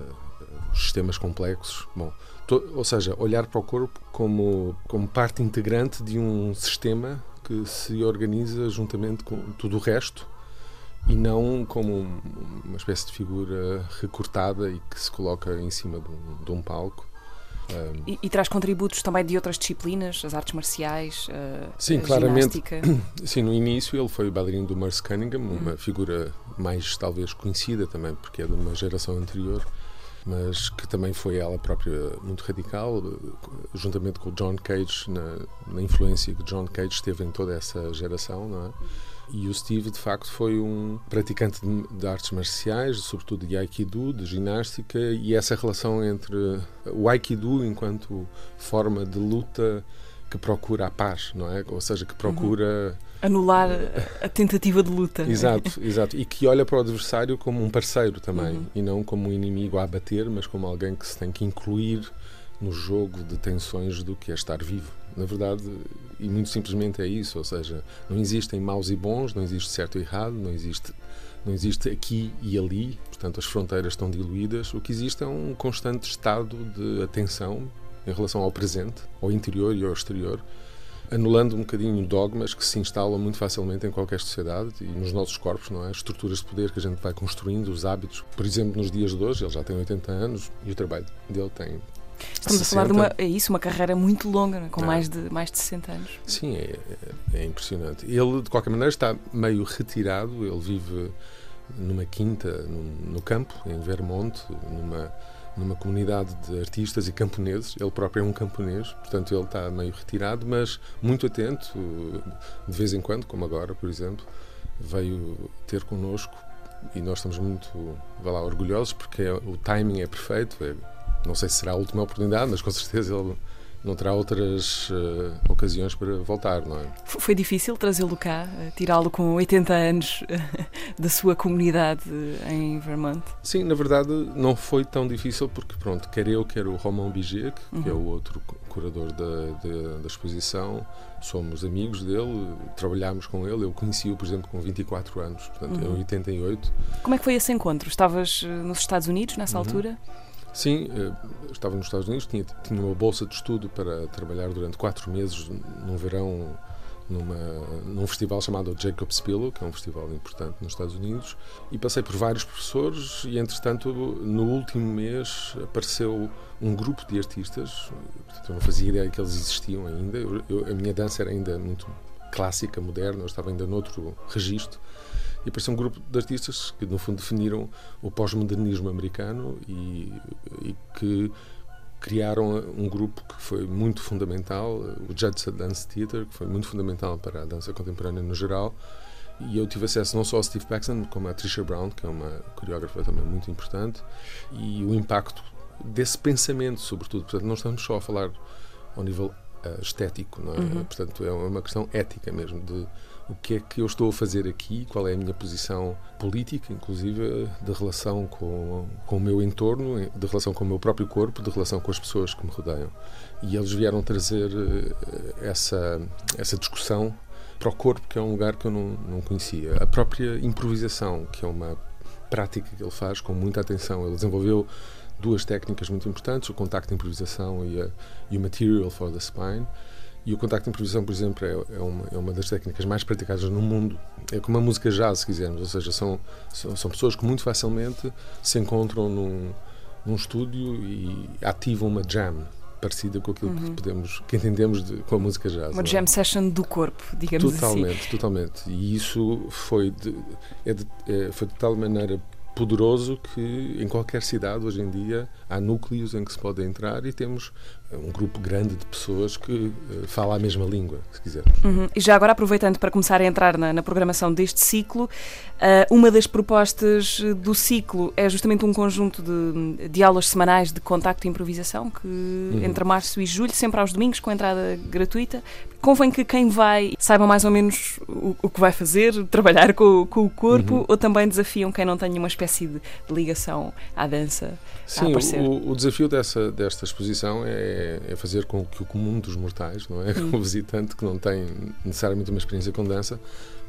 os sistemas complexos. Bom, to, ou seja, olhar para o corpo como, como parte integrante de um sistema que se organiza juntamente com tudo o resto e não como uma espécie de figura recortada e que se coloca em cima de um, de um palco e, e, traz contributos também de outras disciplinas, as artes marciais, a, sim, a claramente. Ginástica. [clears throat] Sim, no início ele foi o bailarino do Merce Cunningham, uma uhum. figura mais talvez conhecida também, porque é de uma geração anterior, mas que também foi ela própria muito radical, juntamente com o John Cage, na, na influência que John Cage teve em toda essa geração, não é? E o Steve, de facto, foi um praticante de, de, artes marciais, sobretudo de Aikido, de ginástica, e essa relação entre o Aikido enquanto forma de luta que procura a paz, não é? Ou seja, que procura. Uhum. Anular a tentativa de luta. exato, exato. E que olha para o adversário como um parceiro também, uhum. e não como um inimigo a abater, mas como alguém que se tem que incluir no jogo de tensões do que é estar vivo. Na verdade, e muito simplesmente é isso, ou seja, não existem maus e bons, não existe certo e errado, não existe não existe aqui e ali, portanto as fronteiras estão diluídas. O que existe é um constante estado de atenção em relação ao presente, ao interior e ao exterior, anulando um bocadinho dogmas que se instalam muito facilmente em qualquer sociedade e nos nossos corpos, não é? As estruturas de poder que a gente vai construindo, os hábitos. Por exemplo, nos dias de hoje, ele já tem 80 anos e o trabalho dele tem Estamos 60. a falar de uma, é isso, uma carreira muito longa, é? com mais, de, mais de 60 anos. Sim, é, é, é, impressionante. Ele, de qualquer maneira, está meio retirado, ele vive numa quinta no, no campo, em Vermont, numa, numa comunidade de artistas e camponeses. Ele próprio é um camponês, portanto, ele está meio retirado, mas muito atento, de vez em quando, como agora, por exemplo, veio ter connosco e nós estamos muito, vá lá, orgulhosos porque é, o timing é perfeito, é não sei se será a última oportunidade, mas com certeza ele não terá outras uh, ocasiões para voltar, não é? Foi difícil trazê-lo cá, eh, tirá-lo com 80 anos uh, [laughs] da sua comunidade em Vermont? Sim, na verdade não foi tão difícil porque, pronto, quer eu, quer o Romão Biget, que, uhum. que é o outro curador da, da, da, exposição, somos amigos dele, trabalhámos com ele, eu conheci-o, por exemplo, com 24 anos, portanto, uhum. em 88. Como é que foi esse encontro? Estavas nos Estados Unidos nessa uhum. altura? Sim, eh, estava nos Estados Unidos, tinha, tinha uma bolsa de estudo para trabalhar durante quatro meses num verão numa, num festival chamado Jacob Spillo, que é um festival importante nos Estados Unidos, e passei por vários professores e, entretanto, no último mês apareceu um grupo de artistas, portanto, eu não fazia ideia que eles existiam ainda, eu, eu, a minha dança era ainda muito clássica, moderna, eu estava ainda noutro registro, e apareceu um grupo de artistas que, no fundo, definiram o pós-modernismo americano e, e, que criaram um grupo que foi muito fundamental, o Judson Dance Theater, que foi muito fundamental para a dança contemporânea no geral. E eu tive acesso não só a Steve Paxton, como a Trisha Brown, que é uma coreógrafa também muito importante, e o impacto desse pensamento, sobretudo. Portanto, não estamos só a falar ao nível uh, estético, não é? Uhum. Portanto, é uma questão ética mesmo, de o que é que eu estou a fazer aqui, qual é a minha posição política, inclusive de relação com, com o meu entorno, de relação com o meu próprio corpo, de relação com as pessoas que me rodeiam. E eles vieram trazer eh, essa, essa discussão para o corpo, que é um lugar que eu não, não conhecia. A própria improvisação, que é uma prática que ele faz com muita atenção. Ele desenvolveu duas técnicas muito importantes, o contacto de improvisação e, a, e o material for the spine e o contacto de improvisação, por exemplo, é, é, uma, é uma das técnicas mais praticadas no mundo. É como a música jazz, se quisermos, ou seja, são, são, são pessoas que muito facilmente se encontram num, num estúdio e ativam uma jam parecida com aquilo uhum. que podemos que entendemos de, com a música jazz. Uma é? jam session do corpo, digamos totalmente, assim. Totalmente, totalmente. E isso foi de, é de, é, foi de tal maneira poderoso que em qualquer cidade hoje em dia há núcleos em que se pode entrar e temos um grupo grande de pessoas que uh, fala a mesma língua, se quisermos. Uhum. E já agora, aproveitando para começar a entrar na, na programação deste ciclo, uh, uma das propostas do ciclo é justamente um conjunto de, de aulas semanais de contacto e improvisação, que uhum. entre março e julho, sempre aos domingos, com entrada gratuita. Convém que quem vai saiba mais ou menos o, o que vai fazer, trabalhar com, com o corpo, uhum. ou também desafiam quem não tenha uma espécie de, de ligação à dança Sim, o, o, desafio dessa, desta exposição é, é, fazer com que o comum dos mortais, não é? [laughs] Hum. o visitante que não tem necessariamente uma experiência com dança,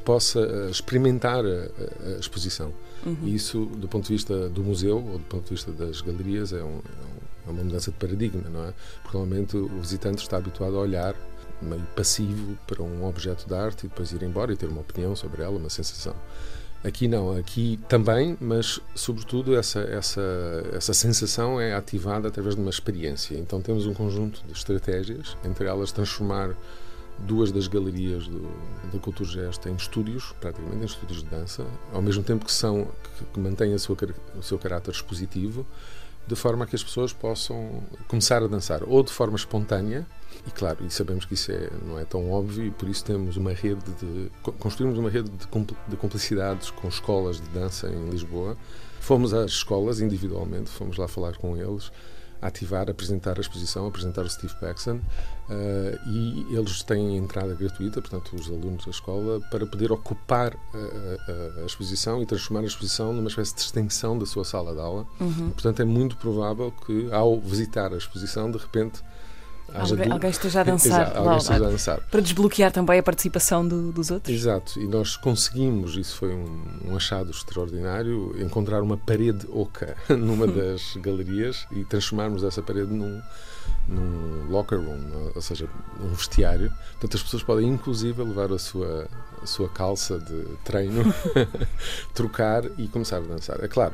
possa uh, experimentar a, a exposição. Uhum. E isso, do ponto de vista do museu ou do ponto de vista das galerias, é, um, é, um, é uma mudança de paradigma, não é? Porque normalmente o visitante está habituado a olhar meio passivo para um objeto de arte e depois ir embora e ter uma opinião sobre ela, uma sensação. Aqui não, aqui também, mas sobretudo essa, essa, essa sensação é ativada através de uma experiência. Então temos um conjunto de estratégias, entre elas transformar duas das galerias do, da Cultura Gesta em estúdios, praticamente em estúdios de dança, ao mesmo tempo que são que, que mantêm sua, o seu caráter expositivo, de forma a que as pessoas possam começar a dançar, ou de forma espontânea, e claro, e sabemos que isso é, não é tão óbvio, e por isso temos uma rede de. construímos uma rede de, de cumplicidades com escolas de dança em Lisboa. Fomos às escolas individualmente, fomos lá falar com eles ativar, apresentar a exposição, apresentar o Steve Paxson uh, e eles têm entrada gratuita, portanto, os alunos da escola, para poder ocupar a, a, a exposição e transformar a exposição numa espécie de extensão da sua sala de aula. Uhum. Portanto, é muito provável que, ao visitar a exposição, de repente Alguém, alguém, esteja a [laughs] dançar. Exato, alguém esteja a dançar. Para desbloquear também a participação do, dos outros. Exato, e nós conseguimos, isso foi um, um achado extraordinário, encontrar uma parede oca [laughs] numa das galerias e transformarmos essa parede num, num locker room, ou seja, num vestiário. Portanto, as pessoas podem inclusive levar a sua, a sua calça de treino, [laughs] trocar e começar a dançar. É claro,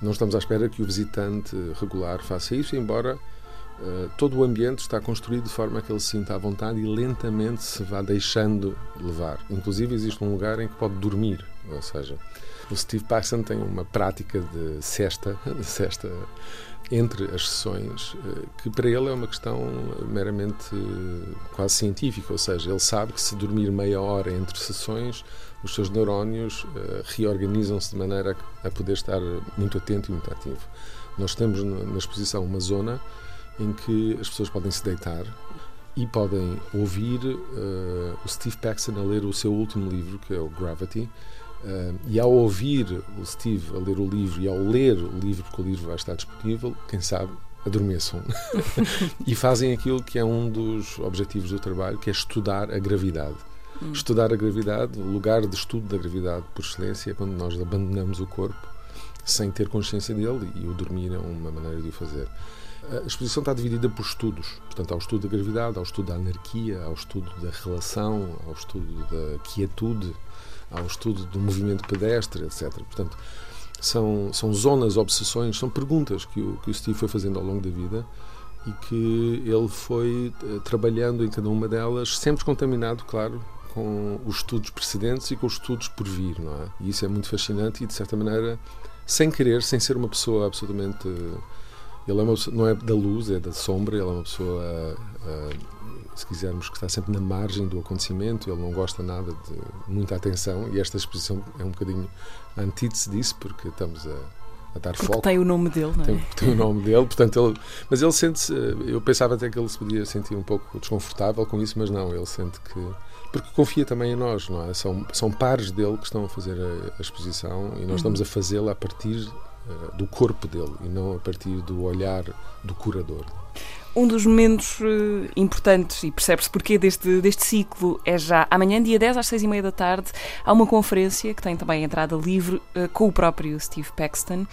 não estamos à espera que o visitante regular faça isso, embora Uh, todo o ambiente está construído de forma a que ele se sinta à vontade e lentamente se vá deixando levar. Inclusive existe um lugar em que pode dormir, ou seja, o Steve Paxson tem uma prática de cesta, [laughs] de cesta entre as sessões, uh, que para ele é uma questão meramente uh, quase científica, ou seja, ele sabe que se dormir meia hora entre sessões, os seus neurónios reorganizam-se de maneira a poder estar muito atento e muito ativo. Nós temos na exposição uma zona em que as pessoas podem se deitar e podem ouvir uh, o Steve Paxton a ler o seu último livro, que é o Gravity. Uh, e ao ouvir o Steve a ler o livro e ao ler o livro, porque o livro vai estar disponível, quem sabe adormeçam [laughs] e fazem aquilo que é um dos objetivos do trabalho, que é estudar a gravidade. Hum. Estudar a gravidade, o lugar de estudo da gravidade por excelência é quando nós abandonamos o corpo sem ter consciência dele e o dormir é uma maneira de o fazer. A exposição está dividida por estudos. Portanto, há o estudo da gravidade, há o estudo da anarquia, há o estudo da relação, há o estudo da quietude, há o estudo do movimento pedestre, etc. Portanto, são, são zonas, obsessões, são perguntas que o, que o Steve foi fazendo ao longo da vida e que ele foi uh, trabalhando em cada uma delas, sempre contaminado, claro, com os estudos precedentes e com os estudos por vir, não é? E isso é muito fascinante e, de certa maneira, sem querer, sem ser uma pessoa absolutamente. Ele é uma não é da luz, é da sombra, ele é uma pessoa, uh, se quisermos, que está sempre na margem do acontecimento, ele não gosta nada de muita atenção e esta exposição é um bocadinho antítese disso, porque estamos a, a dar porque foco. tem o nome dele, não é? Tem, tem o nome dele, portanto, ele, mas ele sente-se, eu pensava até que ele se podia sentir um pouco desconfortável com isso, mas não, ele sente que porque confia também em nós, não é? São, são pares dele que estão a fazer a, a exposição e nós uhum. estamos a fazê-la a partir do corpo dele e não a partir do olhar do curador. Um dos momentos uh, importantes, e percebe-se porquê deste, deste ciclo, é já amanhã, dia 10, às 6 e meia da tarde, há uma conferência que tem também entrada livre uh, com o próprio Steve Paxton.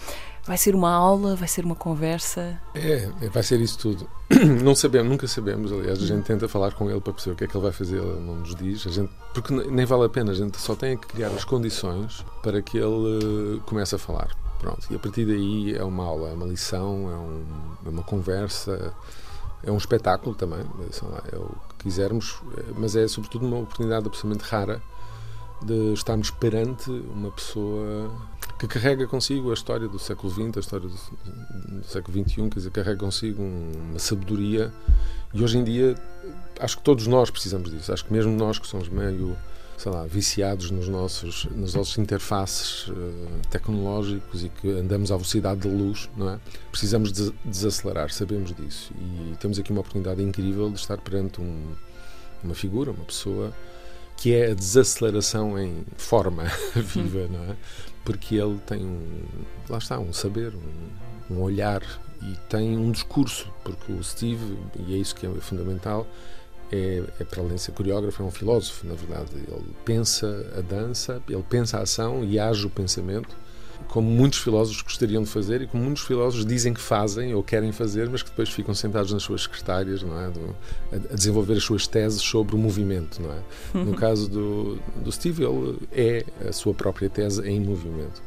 Vai ser uma aula, vai ser uma conversa? É, é, vai ser isso tudo. [clears throat] Não sabemos, nunca sabemos. Aliás, a gente tenta falar com ele para perceber o que é que ele vai fazer, ele não nos diz. A gente, porque nem vale a pena, a gente só tem que criar as condições para que ele uh, comece a falar. Pronto, e a partir daí é uma aula, é uma lição, é, um, é uma conversa, é um espetáculo também, lá, é o que quisermos, eh, mas é sobretudo uma oportunidade absolutamente rara de estarmos perante uma pessoa que carrega consigo a história do século XX, a história do, do século XXI, quer dizer, carrega consigo uma sabedoria. E hoje em dia, acho que todos nós precisamos disso. Acho que mesmo nós que somos meio, sei lá, viciados nos nossos, nas nossas interfaces uh, tecnológicos e que andamos à velocidade da luz, não é? Precisamos de desacelerar, sabemos disso. E temos aqui uma oportunidade incrível de estar perante um, uma figura, uma pessoa que é a desaceleração em forma [laughs] viva, não é? Porque ele tem um, lá está, um saber, um, um olhar e tem um discurso, porque o Steve, e é isso que é fundamental, é, é, para além de ser coreógrafo, é um filósofo, na verdade. Ele pensa a dança, ele pensa a ação e age o pensamento como muitos filósofos gostariam de fazer e como muitos filósofos dizem que fazem ou querem fazer, mas que depois ficam sentados nas suas secretárias, não é? Do, a, desenvolver as suas teses sobre o movimento, não é? No [laughs] caso do, do Steve, ele é a sua própria tese em movimento.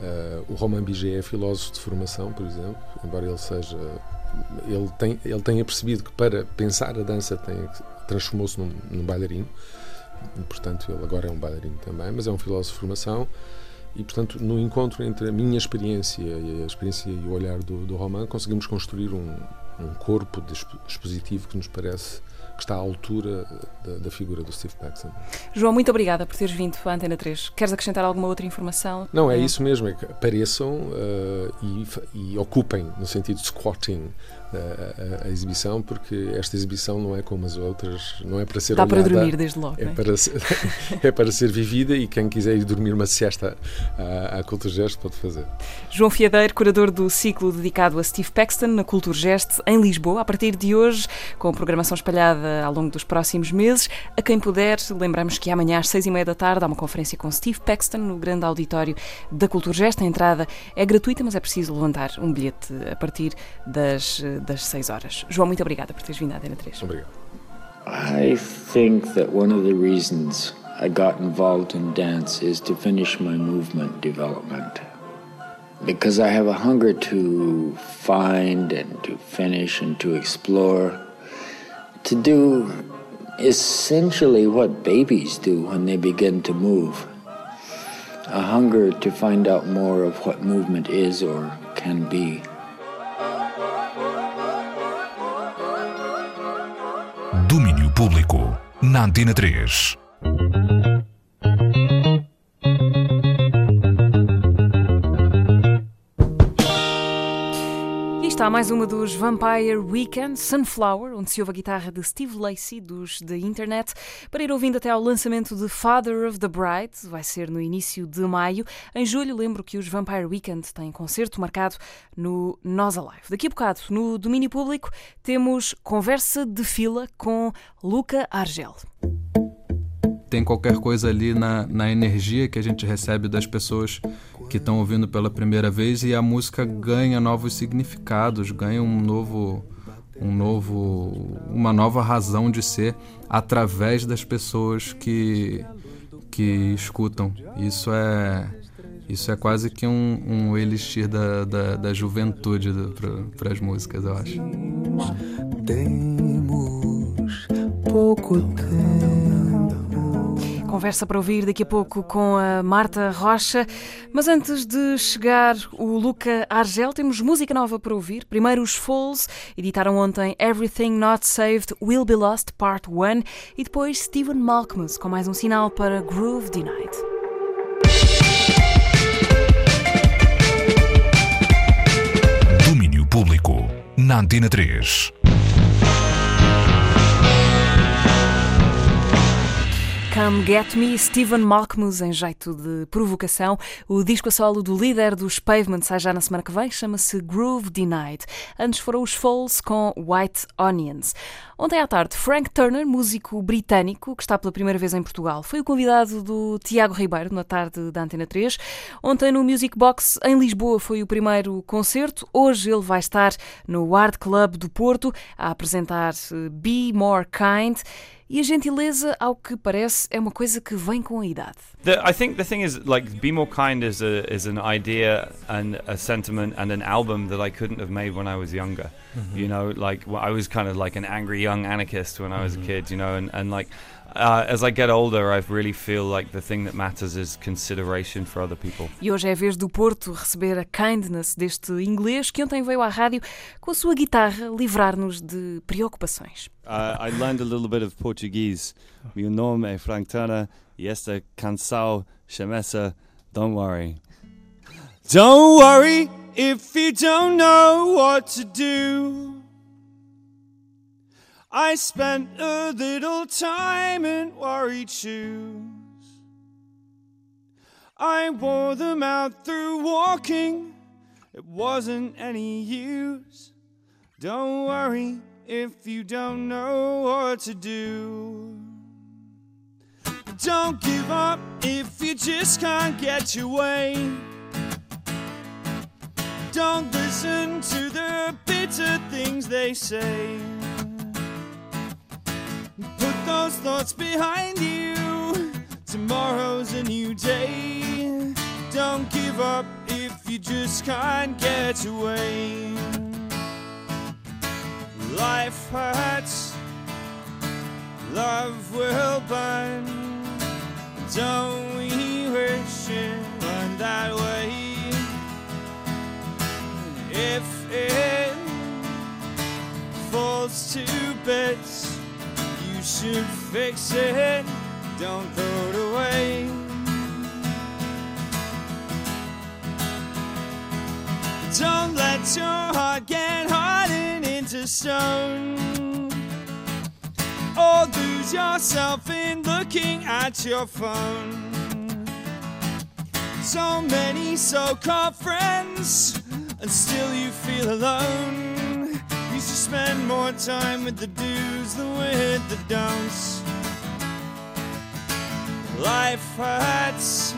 Uh, o Romain Biget é filósofo de formação, por exemplo, embora ele seja ele tem ele tenha percebido que para pensar a dança transformou-se num, num bailarino, portanto ele agora é um bailarino também, mas é um filósofo de formação E, portanto, no encontro entre a minha experiência e a experiência e o olhar do, do Roman, conseguimos construir um, um corpo expositivo que nos parece que está à altura da, da, figura do Steve Paxton. João, muito obrigada por teres vindo à Antena 3. Queres acrescentar alguma outra informação? Não, é, é. isso mesmo, é que apareçam uh, e, e, ocupem, no sentido de squatting, a, a, exibição, porque esta exibição não é como as outras, não é para ser Dá olhada. para dormir desde logo. É, é? Para ser, [laughs] é para ser vivida e quem quiser ir dormir uma siesta à, à Culture Gest pode fazer. João Fiadeiro, curador do ciclo dedicado a Steve Paxton na Culture Gest em Lisboa, a partir de hoje, com programação espalhada ao longo dos próximos meses. A quem puder, lembramos que amanhã às seis e meia da tarde há uma conferência com Steve Paxton no grande auditório da Culture Gest. A entrada é gratuita, mas é preciso levantar um bilhete a partir das das 6 horas. João, muito obrigada por teres vindo à Antena 3. Obrigado. I think that one of the reasons I got involved in dance is to finish my movement development. Because I have a hunger to find and to finish and to explore, to do essentially what babies do when they begin to move. A hunger to find out more of what movement is or can be. Domínio Público, na Antena 3. Está mais uma dos Vampire Weekend Sunflower, onde se ouve a guitarra de Steve Lacey dos The Internet, para ir ouvindo até ao lançamento de Father of the Bride, vai ser no início de maio. Em julho, lembro que os Vampire Weekend têm concerto marcado no Nós Alive. Daqui a bocado, no domínio público, temos conversa de fila com Luca Argel tem qualquer coisa ali na, na energia que a gente recebe das pessoas que estão ouvindo pela primeira vez e a música ganha novos significados, ganha um novo um novo uma nova razão de ser através das pessoas que que escutam. Isso é isso é quase que um, um elixir da, da, da juventude para as músicas, eu acho. Temos pouco tempo conversa para ouvir daqui a pouco com a Marta Rocha. Mas antes de chegar o Luca Argel, temos música nova para ouvir. Primeiro os Falls, editaram ontem Everything Not Saved Will Be Lost Part 1 e depois Stephen Malkmus com mais um sinal para Groove Denied. Domínio Público na Antena 3. Come Get Me, Stephen Malkmus, em jeito de provocação. O disco a solo do líder dos Pavement sai já na semana que vem, chama-se Groove Denied. Antes foram os Falls com White Onions. Ontem à tarde, Frank Turner, músico britânico, que está pela primeira vez em Portugal, foi o convidado do Tiago Ribeiro na tarde da Antena 3. Ontem no Music Box em Lisboa foi o primeiro concerto. Hoje ele vai estar no Art Club do Porto a apresentar eh, Be More Kind. E a gentileza, ao que parece, é uma coisa que vem com a idade. The, I think the thing is, like, Be More Kind is a is an idea and a sentiment and an album that I couldn't have made when I was younger. Mm -hmm. You know, like I was kind of like an angry young anarchist when I was mm -hmm. a kid. You know, and and like Uh, as I get older, I really feel like the thing that matters is consideration for other people. E hoje é a vez do Porto receber a kindness deste inglês que ontem veio à rádio com a sua guitarra livrar-nos de preocupações. Uh, I learned a little bit of Portuguese. Meu nome é Frank Turner e esta canção chama-se Don't Worry. Don't worry if you don't know what to do. I spent a little time in worried shoes. I wore them out through walking, it wasn't any use. Don't worry if you don't know what to do. Don't give up if you just can't get your way. Don't listen to the bitter things they say those thoughts behind you. Tomorrow's a new day. Don't give up if you just can't get away. Life hurts, love will burn. Don't we wish it went that way? If it falls to bits. Should fix it, don't throw it away. Don't let your heart get hardened into stone. Or lose yourself in looking at your phone. So many so called friends, and still you feel alone. Used to spend more time with the do's than with the don'ts. Life hurts,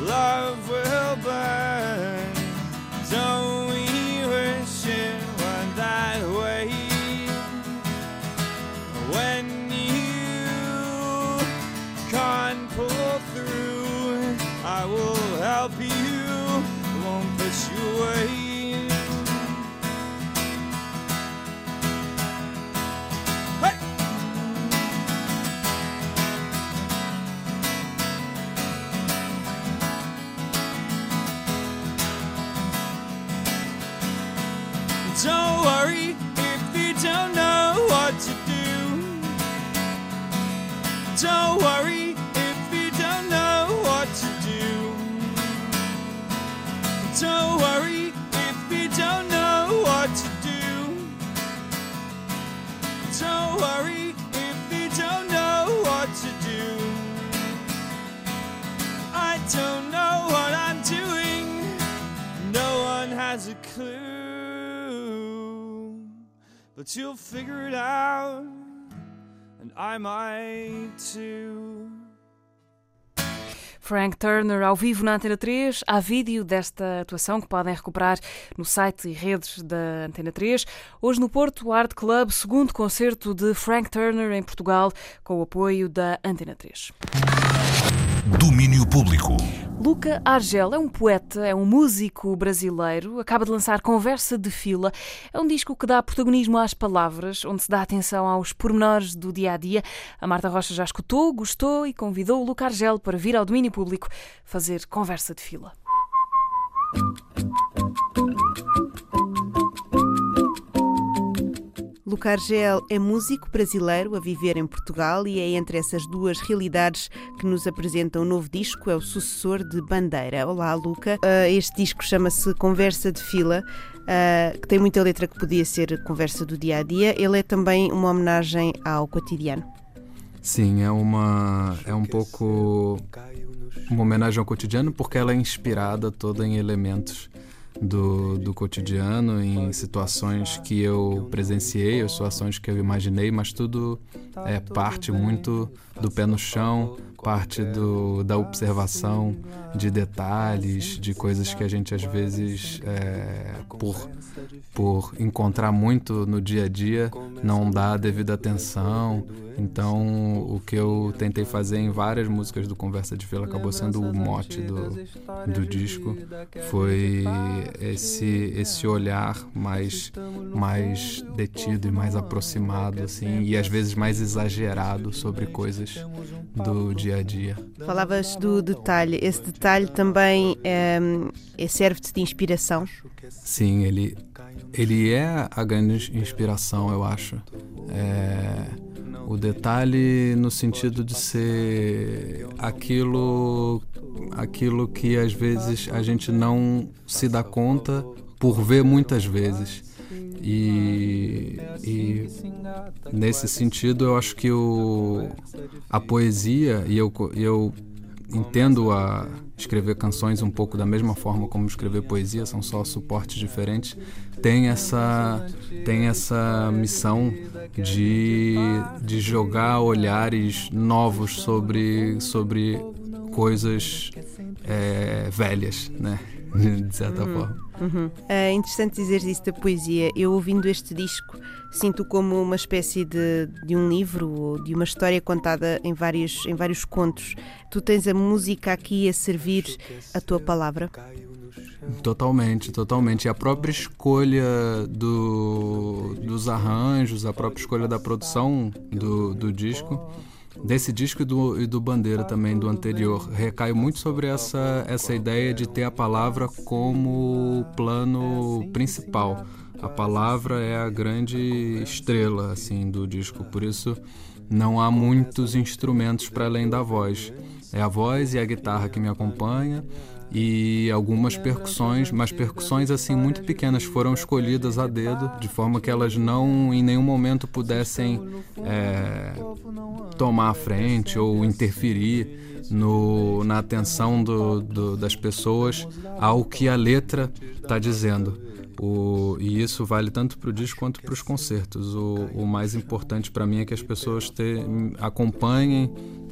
love will burn. Don't we wish it were that way? When you can't pull through, I will But you'll figure it out. And I might too. Frank Turner ao vivo na Antena 3. Há vídeo desta atuação que podem recuperar no site e redes da Antena 3. Hoje no Porto Art Club, segundo concerto de Frank Turner em Portugal, com o apoio da Antena 3. Domínio Público. Luca Argel é um poeta, é um músico brasileiro, acaba de lançar Conversa de Fila. É um disco que dá protagonismo às palavras, onde se dá atenção aos pormenores do dia a dia. A Marta Rocha já escutou, gostou e convidou o Luca Argel para vir ao domínio público fazer Conversa de Fila. Luca Argel é músico brasileiro a viver em Portugal e é entre essas duas realidades que nos apresenta um novo disco, é o sucessor de Bandeira. Olá, Luca. Uh, este disco chama-se Conversa de Fila, uh, que tem muita letra que podia ser conversa do dia a dia. Ele é também uma homenagem ao cotidiano. Sim, é uma é um pouco uma homenagem ao cotidiano porque ela é inspirada toda em elementos do, do cotidiano, em situações que eu presenciei, ou situações que eu imaginei, mas tudo é parte muito do pé no chão, parte do, da observação de detalhes, de coisas que a gente às vezes, é, por, por encontrar muito no dia a dia, não dá a devida atenção. Então, o que eu tentei fazer em várias músicas do Conversa de Fila acabou sendo o mote do, do disco, foi esse, esse olhar mais, mais detido e mais aproximado, assim, e às vezes mais exagerado sobre coisas do dia a dia. Falavas do detalhe, esse detalhe também é, serve-te de inspiração? Sim, ele, ele é a grande inspiração, eu acho. É, o detalhe no sentido de ser aquilo, aquilo que às vezes a gente não se dá conta por ver muitas vezes. E, e, nesse sentido eu acho que o, a poesia e eu, eu entendo a escrever canções um pouco da mesma forma como escrever poesia são só suportes diferentes tem essa tem essa missão de, de jogar olhares novos sobre sobre coisas é, velhas né [laughs] de certa uhum. forma uhum. É interessante dizer isso da poesia eu ouvindo este disco sinto como uma espécie de, de um livro ou de uma história contada em vários, em vários contos. Tu tens a música aqui a servir a tua palavra? Totalmente, totalmente. E a própria escolha do, dos arranjos, a própria escolha da produção do, do disco desse disco e do, e do Bandeira também, do anterior, recai muito sobre essa, essa ideia de ter a palavra como plano principal. A palavra é a grande estrela assim do disco, por isso não há muitos instrumentos para além da voz. É a voz e a guitarra que me acompanha e algumas percussões, mas percussões assim muito pequenas foram escolhidas a dedo, de forma que elas não em nenhum momento pudessem é, tomar a frente ou interferir no, na atenção do, do, das pessoas ao que a letra está dizendo. O, e isso vale tanto para o disco quanto para os concertos. O, o mais importante para mim é que as pessoas te, acompanhem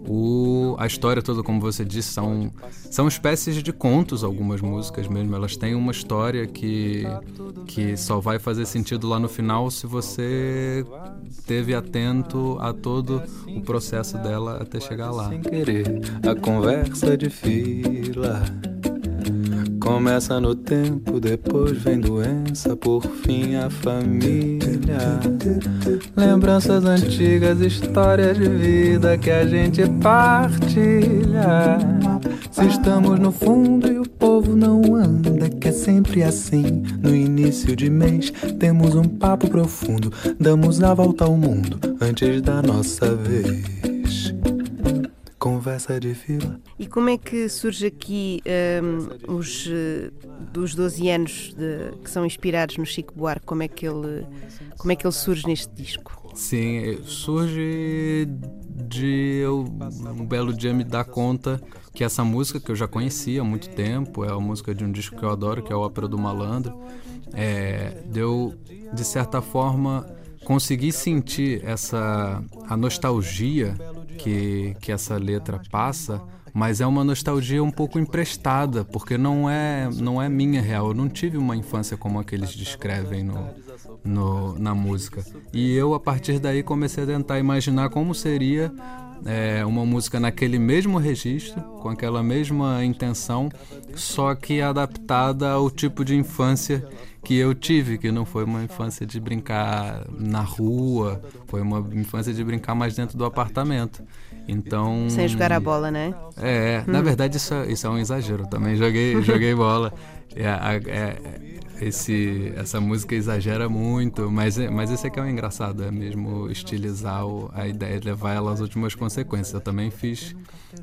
o, a história toda, como você disse, são, são espécies de contos, algumas músicas mesmo. Elas têm uma história que, que só vai fazer sentido lá no final se você teve atento a todo o processo dela até chegar lá. Sem querer, a conversa de fila Começa no tempo, depois vem doença, por fim a família. Lembranças antigas, histórias de vida que a gente partilha. Se estamos no fundo e o povo não anda, que é sempre assim. No início de mês, temos um papo profundo, damos a volta ao mundo antes da nossa vez conversa de fila. E como é que surge aqui um, os uh, dos 12 anos de, que são inspirados no Chico Buarque? Como é que ele como é que ele surge neste disco? Sim, surge de eu um belo dia me dar conta que essa música que eu já conhecia há muito tempo é a música de um disco que eu adoro, que é a Ópera do Malandro, é, deu de certa forma conseguir sentir essa a nostalgia que, que essa letra passa, mas é uma nostalgia um pouco emprestada, porque não é não é minha real. Eu não tive uma infância como a que eles descrevem no, no, na música. E eu, a partir daí, comecei a tentar imaginar como seria é, uma música naquele mesmo registro, com aquela mesma intenção, só que adaptada ao tipo de infância que eu tive, que não foi uma infância de brincar na rua, foi uma infância de brincar mais dentro do apartamento. Então. Sem jogar a bola, né? É, hum. na verdade isso, é, isso é um exagero. Também joguei, [laughs] joguei bola. É, é, esse, essa música exagera muito, mas, mas esse aqui é o engraçado, é mesmo estilizar o, a ideia de levar ela às últimas consequências. Eu também fiz,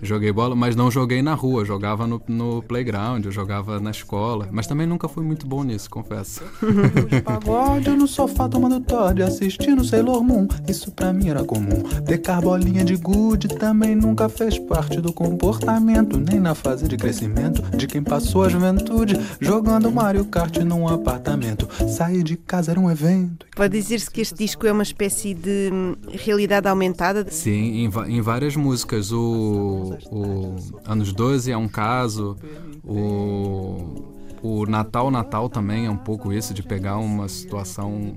joguei bola, mas não joguei na rua, jogava no, no playground, eu jogava na escola, mas também nunca fui muito bom nisso, confesso. [laughs] Pagode no sofá tomando Todd, assistindo Sailor Moon, isso pra mim era comum. Pecar bolinha de gude também nunca fez parte do comportamento, nem na fase de crescimento de quem passou a juventude jogando Mario Kart num um apartamento. Sair de casa era um evento. Pode dizer-se que este disco é uma espécie de hum, realidade aumentada? Sim, em, em várias músicas. O, o Anos 12 é um caso, o, o Natal Natal também é um pouco isso, de pegar uma situação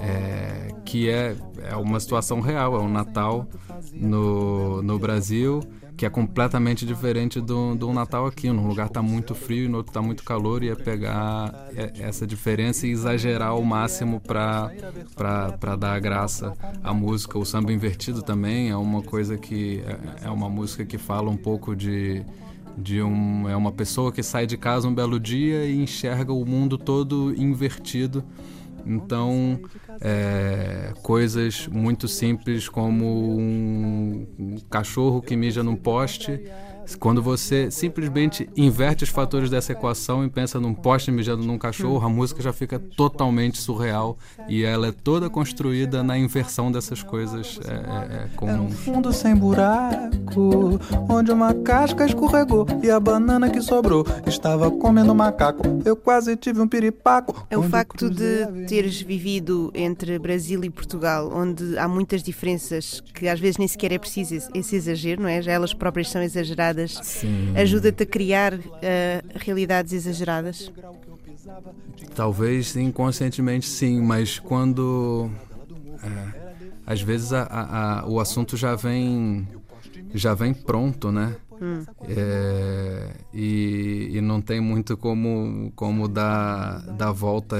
é, que é, é uma situação real, é um Natal no, no Brasil que é completamente diferente do, do Natal aqui. Num lugar está muito frio e no outro está muito calor, e é pegar essa diferença e exagerar ao máximo para dar graça à música. O samba invertido também é uma coisa que é, é uma música que fala um pouco de de um é uma pessoa que sai de casa um belo dia e enxerga o mundo todo invertido então, é, coisas muito simples como um, cachorro que mija num poste quando você simplesmente inverte os fatores dessa equação e pensa num poste mijando num cachorro, a música já fica totalmente surreal e ela é toda construída na inversão dessas coisas é, é, é comuns. um fundo sem buraco, onde uma casca escorregou e a banana que sobrou estava comendo macaco. Eu quase tive um piripaco. É o facto de teres vivido entre Brasil e Portugal, onde há muitas diferenças que às vezes nem sequer é preciso esse exagero, não é? Já elas próprias são exageradas ajuda-te a criar uh, realidades exageradas? Talvez inconscientemente sim, mas quando é, às vezes a, a, a, o assunto já vem já vem pronto, né? Hum. É, e, e, não tem muito como, como dar, dar volta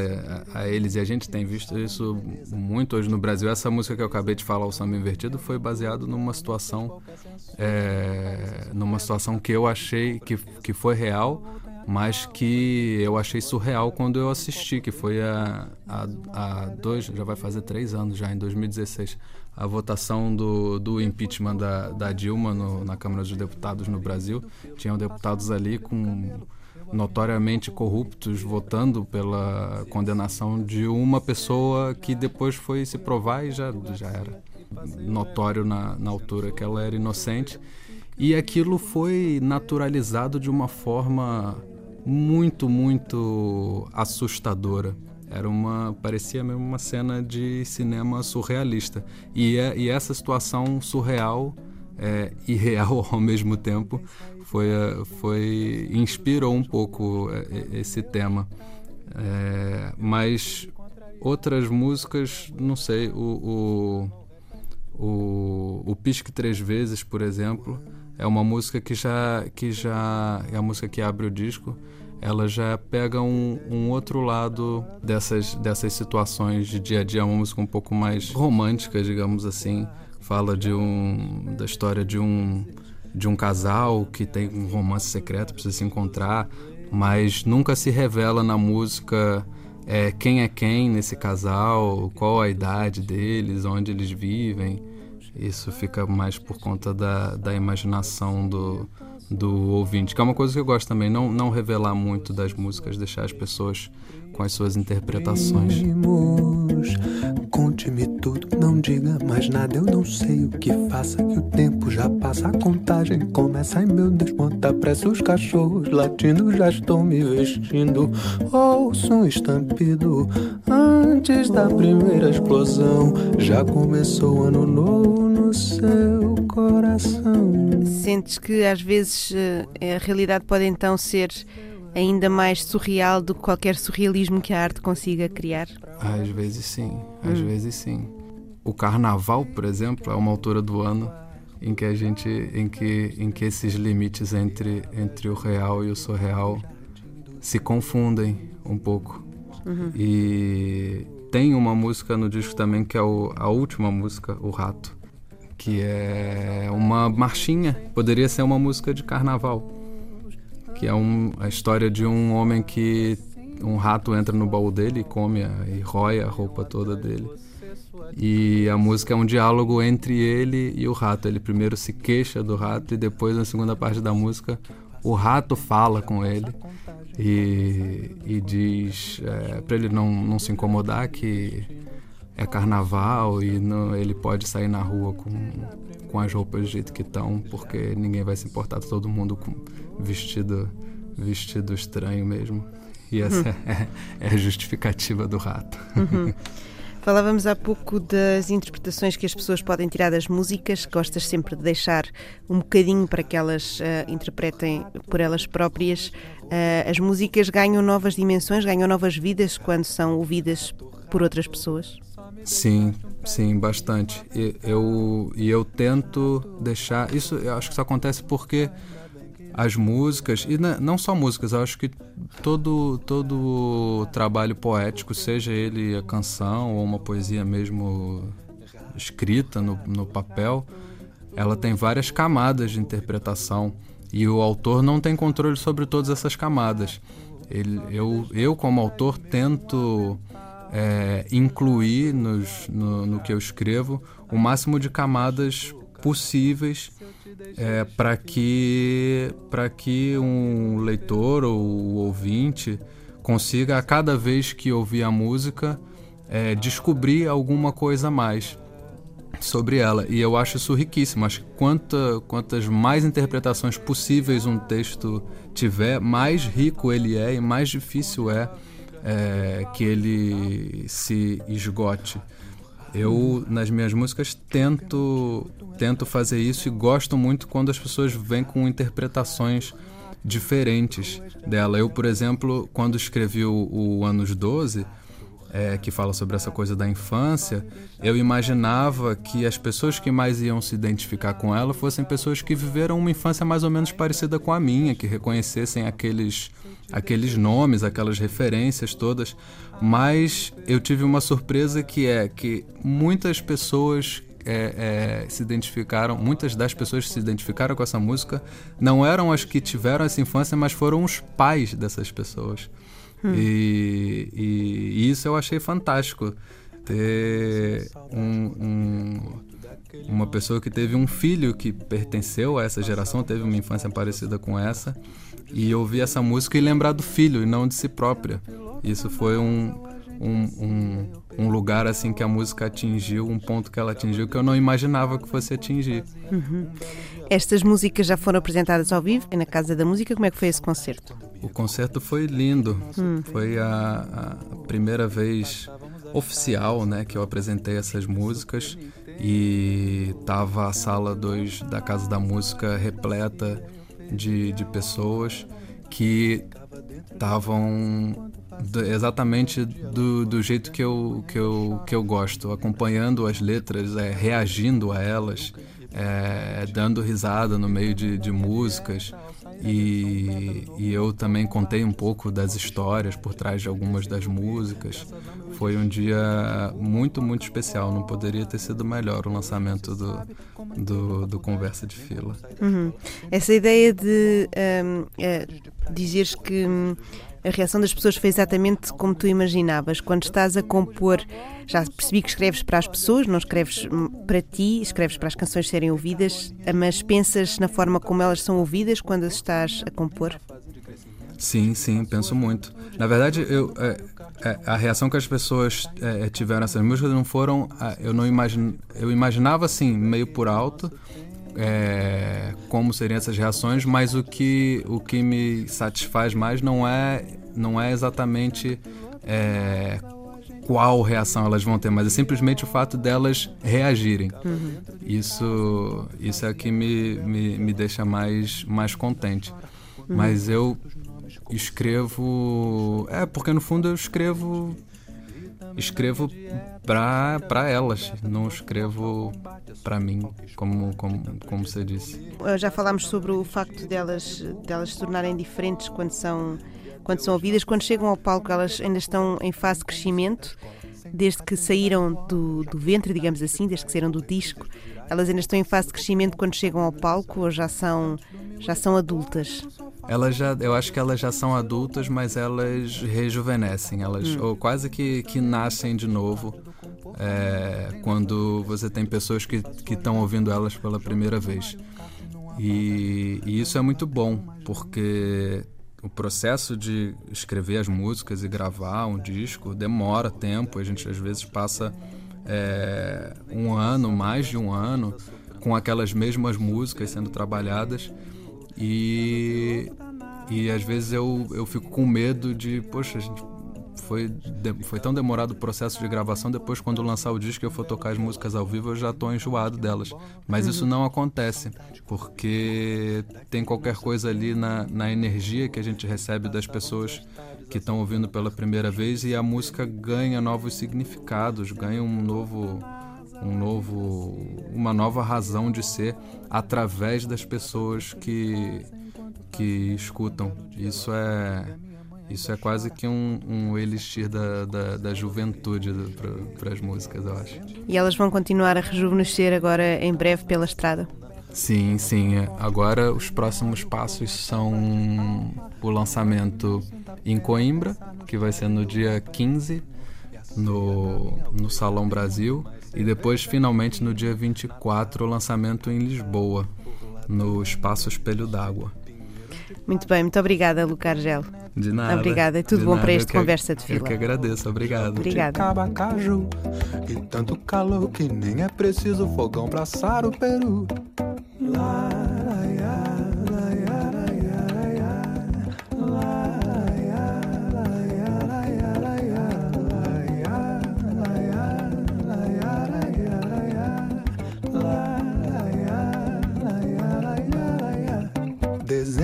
a, a, eles. E a gente tem visto isso muito hoje no Brasil. Essa música que eu acabei de falar, o Samba Invertido, foi baseado numa situação, é, numa situação que eu achei que, que foi real, mas que eu achei surreal quando eu assisti, que foi a, a, a dois, já vai fazer três anos já, em 2016, a votação do, do impeachment da, da Dilma no, na Câmara dos Deputados no Brasil. Tinham deputados ali com notoriamente corruptos votando pela condenação de uma pessoa que depois foi se provar e já, já era notório na, na altura que ela era inocente. E aquilo foi naturalizado de uma forma muito, muito assustadora. Era uma parecia mesmo uma cena de cinema surrealista. E, é, e essa situação surreal é, e real [laughs] ao mesmo tempo foi, é, foi inspirou um pouco é, esse tema. É, mas outras músicas, não sei, o, o, o, o Pisque Três Vezes, por exemplo, é uma música que já, que já é a música que abre o disco ela já pega um, um, outro lado dessas, dessas situações de dia a dia, uma música um pouco mais romântica, digamos assim. Fala de um, da história de um, de um casal que tem um romance secreto, precisa se encontrar, mas nunca se revela na música é, quem é quem nesse casal, qual a idade deles, onde eles vivem. Isso fica mais por conta da, da imaginação do, do ouvinte, que é uma coisa que eu gosto também, não, não revelar muito das músicas, deixar as pessoas com as suas interpretações. Conte-me tudo, não diga mais nada, eu não sei o que faça, que o tempo já passa, a contagem começa, ai meu Deus, quanta pressa, os cachorros latindo, já estou me vestindo, ouço um estampido, antes da primeira explosão, já começou o ano novo no seu coração. Sentes que às vezes eh, a realidade pode então ser ainda mais surreal do que qualquer surrealismo que a arte consiga criar? Às vezes sim, às hum. vezes sim. O carnaval, por exemplo, é uma altura do ano em que a gente em que em que esses limites entre entre o real e o surreal se confundem um pouco. Uhum. E tem uma música no disco também que é o, a última música, O Rato, que é uma marchinha, poderia ser uma música de carnaval que é um, a história de um homem que um rato entra no baú dele e come a, e rói a roupa toda dele. E a música é um diálogo entre ele e o rato. Ele primeiro se queixa do rato e depois, na segunda parte da música, o rato fala com ele e, e diz é, para ele não, não se incomodar que é carnaval e não, ele pode sair na rua com, com as roupas do jeito que estão, porque ninguém vai se importar, todo mundo com vestido, vestido estranho mesmo. E essa uhum. [laughs] é, é, a justificativa do rato. Uhum. [laughs] Falávamos há pouco das interpretações que as pessoas podem tirar das músicas. Gostas sempre de deixar um bocadinho para que elas uh, interpretem por elas próprias. Uh, as músicas ganham novas dimensões, ganham novas vidas quando são ouvidas por outras pessoas? Sim, sim, bastante. E eu, e eu tento deixar. Isso eu acho que isso acontece porque as músicas, e não só músicas, eu acho que todo, todo trabalho poético, seja ele a canção ou uma poesia mesmo escrita no, no papel, ela tem várias camadas de interpretação e o autor não tem controle sobre todas essas camadas. Ele, eu, eu, como autor, tento é, incluir nos, no, no que eu escrevo o máximo de camadas possíveis é, para que para que um leitor ou ouvinte consiga a cada vez que ouvir a música é, descobrir alguma coisa a mais sobre ela. E eu acho isso riquíssimo. Acho que quanta, quantas mais interpretações possíveis um texto tiver mais rico ele é e mais difícil é, é que ele se esgote eu, nas minhas músicas, tento, tento fazer isso e gosto muito quando as pessoas vêm com interpretações diferentes dela. Eu, por exemplo, quando escrevi o, o Anos 12, é, que fala sobre essa coisa da infância, eu imaginava que as pessoas que mais iam se identificar com ela fossem pessoas que viveram uma infância mais ou menos parecida com a minha, que reconhecessem aqueles, aqueles nomes, aquelas referências todas. Mas eu tive uma surpresa que é que muitas pessoas é, é, se identificaram, muitas das pessoas que se identificaram com essa música não eram as que tiveram essa infância, mas foram os pais dessas pessoas. Hum. E, e, e, isso eu achei fantástico. Ter um, um, uma pessoa que teve um filho que pertenceu a essa geração, teve uma infância parecida com essa, e ouvir essa música e lembrar do filho e não de si própria. Isso foi um, um, um, um, lugar assim que a música atingiu, um ponto que ela atingiu que eu não imaginava que fosse atingir. Uhum. Estas músicas já foram apresentadas ao vivo na Casa da Música. Como é que foi esse concerto? O concerto foi lindo. Hum. Foi a, a, primeira vez oficial, né, que eu apresentei essas músicas e tava a sala 2 da Casa da Música repleta de, de pessoas que estavam exatamente do, do jeito que eu, que, eu, que eu gosto, acompanhando as letras, é, reagindo a elas, é, dando risada no meio de, de músicas. E, e, eu também contei um pouco das histórias por trás de algumas das músicas. Foi um dia muito, muito especial. Não poderia ter sido melhor o lançamento do, do, do Conversa de Fila. Uhum. Essa ideia de um, é, dizeres que hum, a reação das pessoas foi exatamente como tu imaginavas. Quando estás a compor, já percebi que escreves para as pessoas, não escreves para ti, escreves para as canções serem ouvidas, mas pensas na forma como elas são ouvidas quando as estás a compor? Sim, sim, penso muito. Na verdade, eu, é, é, a reação que as pessoas é, tiveram nessas músicas não foram. Eu não imagine, eu imaginava assim, meio por alto, é, como seriam essas reações, mas o que, o que me satisfaz mais não é, não é exatamente é, qual reação elas vão ter, mas é simplesmente o fato delas reagirem. Uhum. Isso, isso é o que me, me, me deixa mais, mais contente. Uhum. Mas eu escrevo. É, porque no fundo eu escrevo escrevo para elas, não escrevo para mim, como, como, como você disse. Já falámos sobre o facto delas, delas se tornarem diferentes quando são, quando são ouvidas. Quando chegam ao palco, elas ainda estão em fase de crescimento, desde que saíram do, do ventre, digamos assim, desde que saíram do disco. Elas ainda estão em fase de crescimento quando chegam ao palco ou já são, já são adultas? Elas já, eu acho que elas já são adultas, mas elas rejuvenescem, elas hum. ou quase que, que nascem de novo é, quando você tem pessoas que estão ouvindo elas pela primeira vez. E, e, isso é muito bom, porque o processo de escrever as músicas e gravar um disco demora tempo, a gente às vezes passa é, um ano, mais de um ano, com aquelas mesmas músicas sendo trabalhadas. E, e às vezes eu, eu fico com medo de, poxa, gente, foi, foi tão demorado o processo de gravação, depois quando lançar o disco e eu for tocar as músicas ao vivo, eu já estou enjoado delas. Mas isso não acontece, porque tem qualquer coisa ali na, na energia que a gente recebe das pessoas que estão ouvindo pela primeira vez e a música ganha novos significados, ganha um novo um novo, uma nova razão de ser através das pessoas que, que escutam. Isso é, isso é quase que um, um elixir da, da, da juventude para as músicas, eu acho. E elas vão continuar a rejuvenescer agora em breve pela estrada? Sim, sim. Agora os próximos passos são o lançamento em Coimbra, que vai ser no dia 15, no, no Salão Brasil. E depois, finalmente, no dia 24, o lançamento em Lisboa, no Espaço Espelho d'Água. Muito bem, muito obrigada, Luca Argel. De nada. Obrigada, e tudo bom nada. para este Conversa de Fila. Eu que agradeço, obrigado. Obrigada. e tanto calor que nem é preciso fogão para assar o peru. Lá,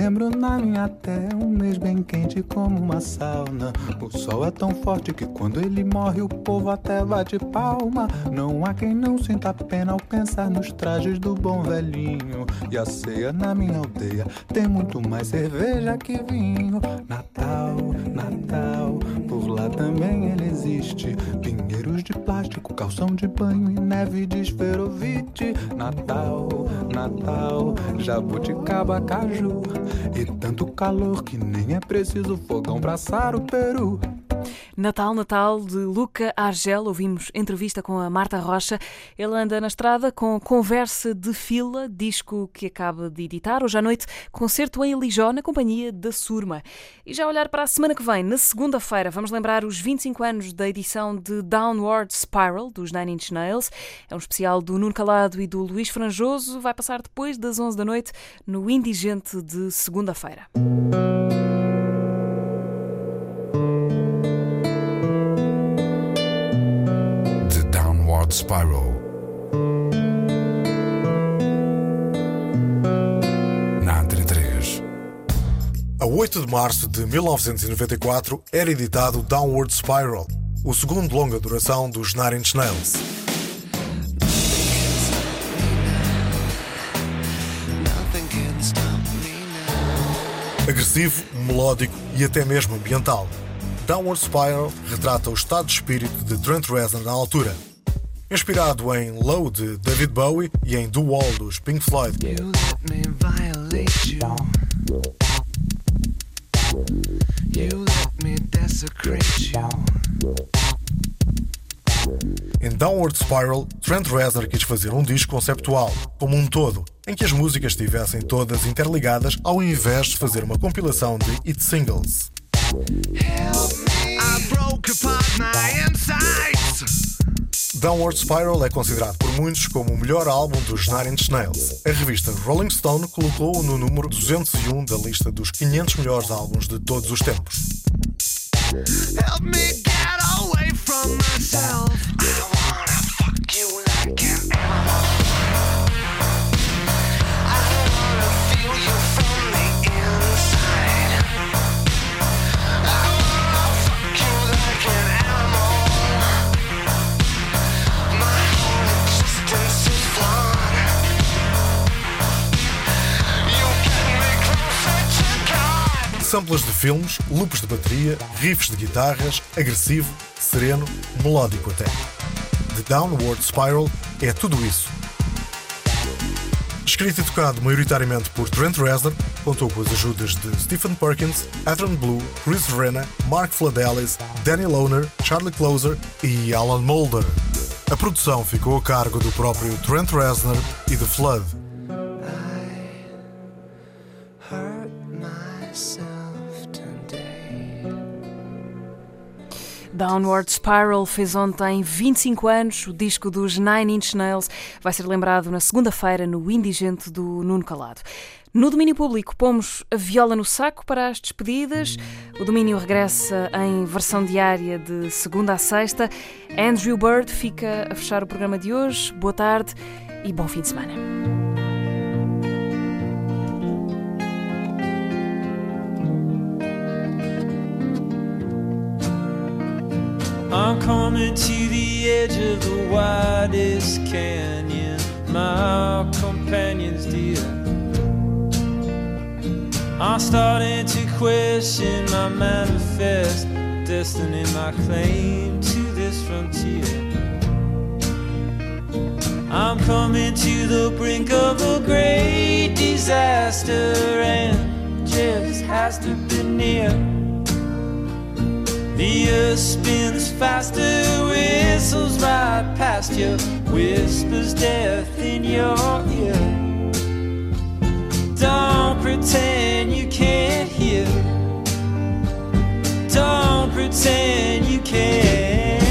Lembro na minha terra um mês bem quente como uma sauna. O sol é tão forte que quando ele morre o povo até bate palma. Não há quem não sinta pena ao pensar nos trajes do bom velhinho. E a ceia na minha aldeia tem muito mais cerveja que vinho. Natal, Natal, por lá também ele existe. Pinheiros de plástico, calção de banho e neve de esferovite. Natal, Natal, jabuticaba, caju. E tanto calor que nem é preciso fogão pra assar o peru. Natal, Natal, de Luca Argel. Ouvimos entrevista com a Marta Rocha. Ele anda na estrada com Conversa de Fila, disco que acaba de editar. Hoje à noite, concerto em Elijó, na companhia da Surma. E já olhar para a semana que vem, na segunda-feira, vamos lembrar os 25 anos da edição de Downward Spiral, dos Nine Inch Nails. É um especial do Nuno Calado e do Luís Franjoso. Vai passar depois das 11 da noite no Indigente de segunda-feira. Downward Spiral. Na Antena 3. A 8 de março de 1994 era editado Downward Spiral, o segundo longa duração dos Nine Inch Nails. Agressivo, melódico e até mesmo ambiental. Downward Spiral retrata o estado de espírito de Trent Reznor na altura. Inspirado em Low de David Bowie e em The Wall dos Pink Floyd. Em Downward Spiral, Trent Reznor quis fazer um disco conceptual, como um todo, em que as músicas estivessem todas interligadas ao invés de fazer uma compilação de hit singles. Downward Spiral é considerado por muitos como o melhor álbum dos Nine Inch Nails. A revista Rolling Stone colocou-o no número 201 da lista dos 500 melhores álbuns de todos os tempos. Help me get away from myself. God. Samples de filmes, loops de bateria, riffs de guitarras, agressivo, sereno, melódico até. The Downward Spiral é tudo isso. Escrito e tocado maioritariamente por Trent Reznor, contou com as ajudas de Stephen Perkins, Adrian Blue, Chris Renna, Mark Fladellis, Danny Lohner, Charlie Closer e Alan Moulder. A produção ficou a cargo do próprio Trent Reznor e The Flood. Downward Spiral fez ontem 25 anos. O disco dos Nine Inch Nails vai ser lembrado na segunda-feira no Indigente do Nuno Calado. No domínio público, pomos a viola no saco para as despedidas. O domínio regressa em versão diária de segunda a sexta. Andrew Bird fica a fechar o programa de hoje. Boa tarde e bom fim de semana. I'm coming to the edge of the widest canyon, my companions dear. I'm starting to question my manifest destiny, my claim to this frontier. I'm coming to the brink of a great disaster, and just has to be near. The earth spins faster, whistles right past you, whispers death in your ear. Don't pretend you can't hear. Don't pretend you can't.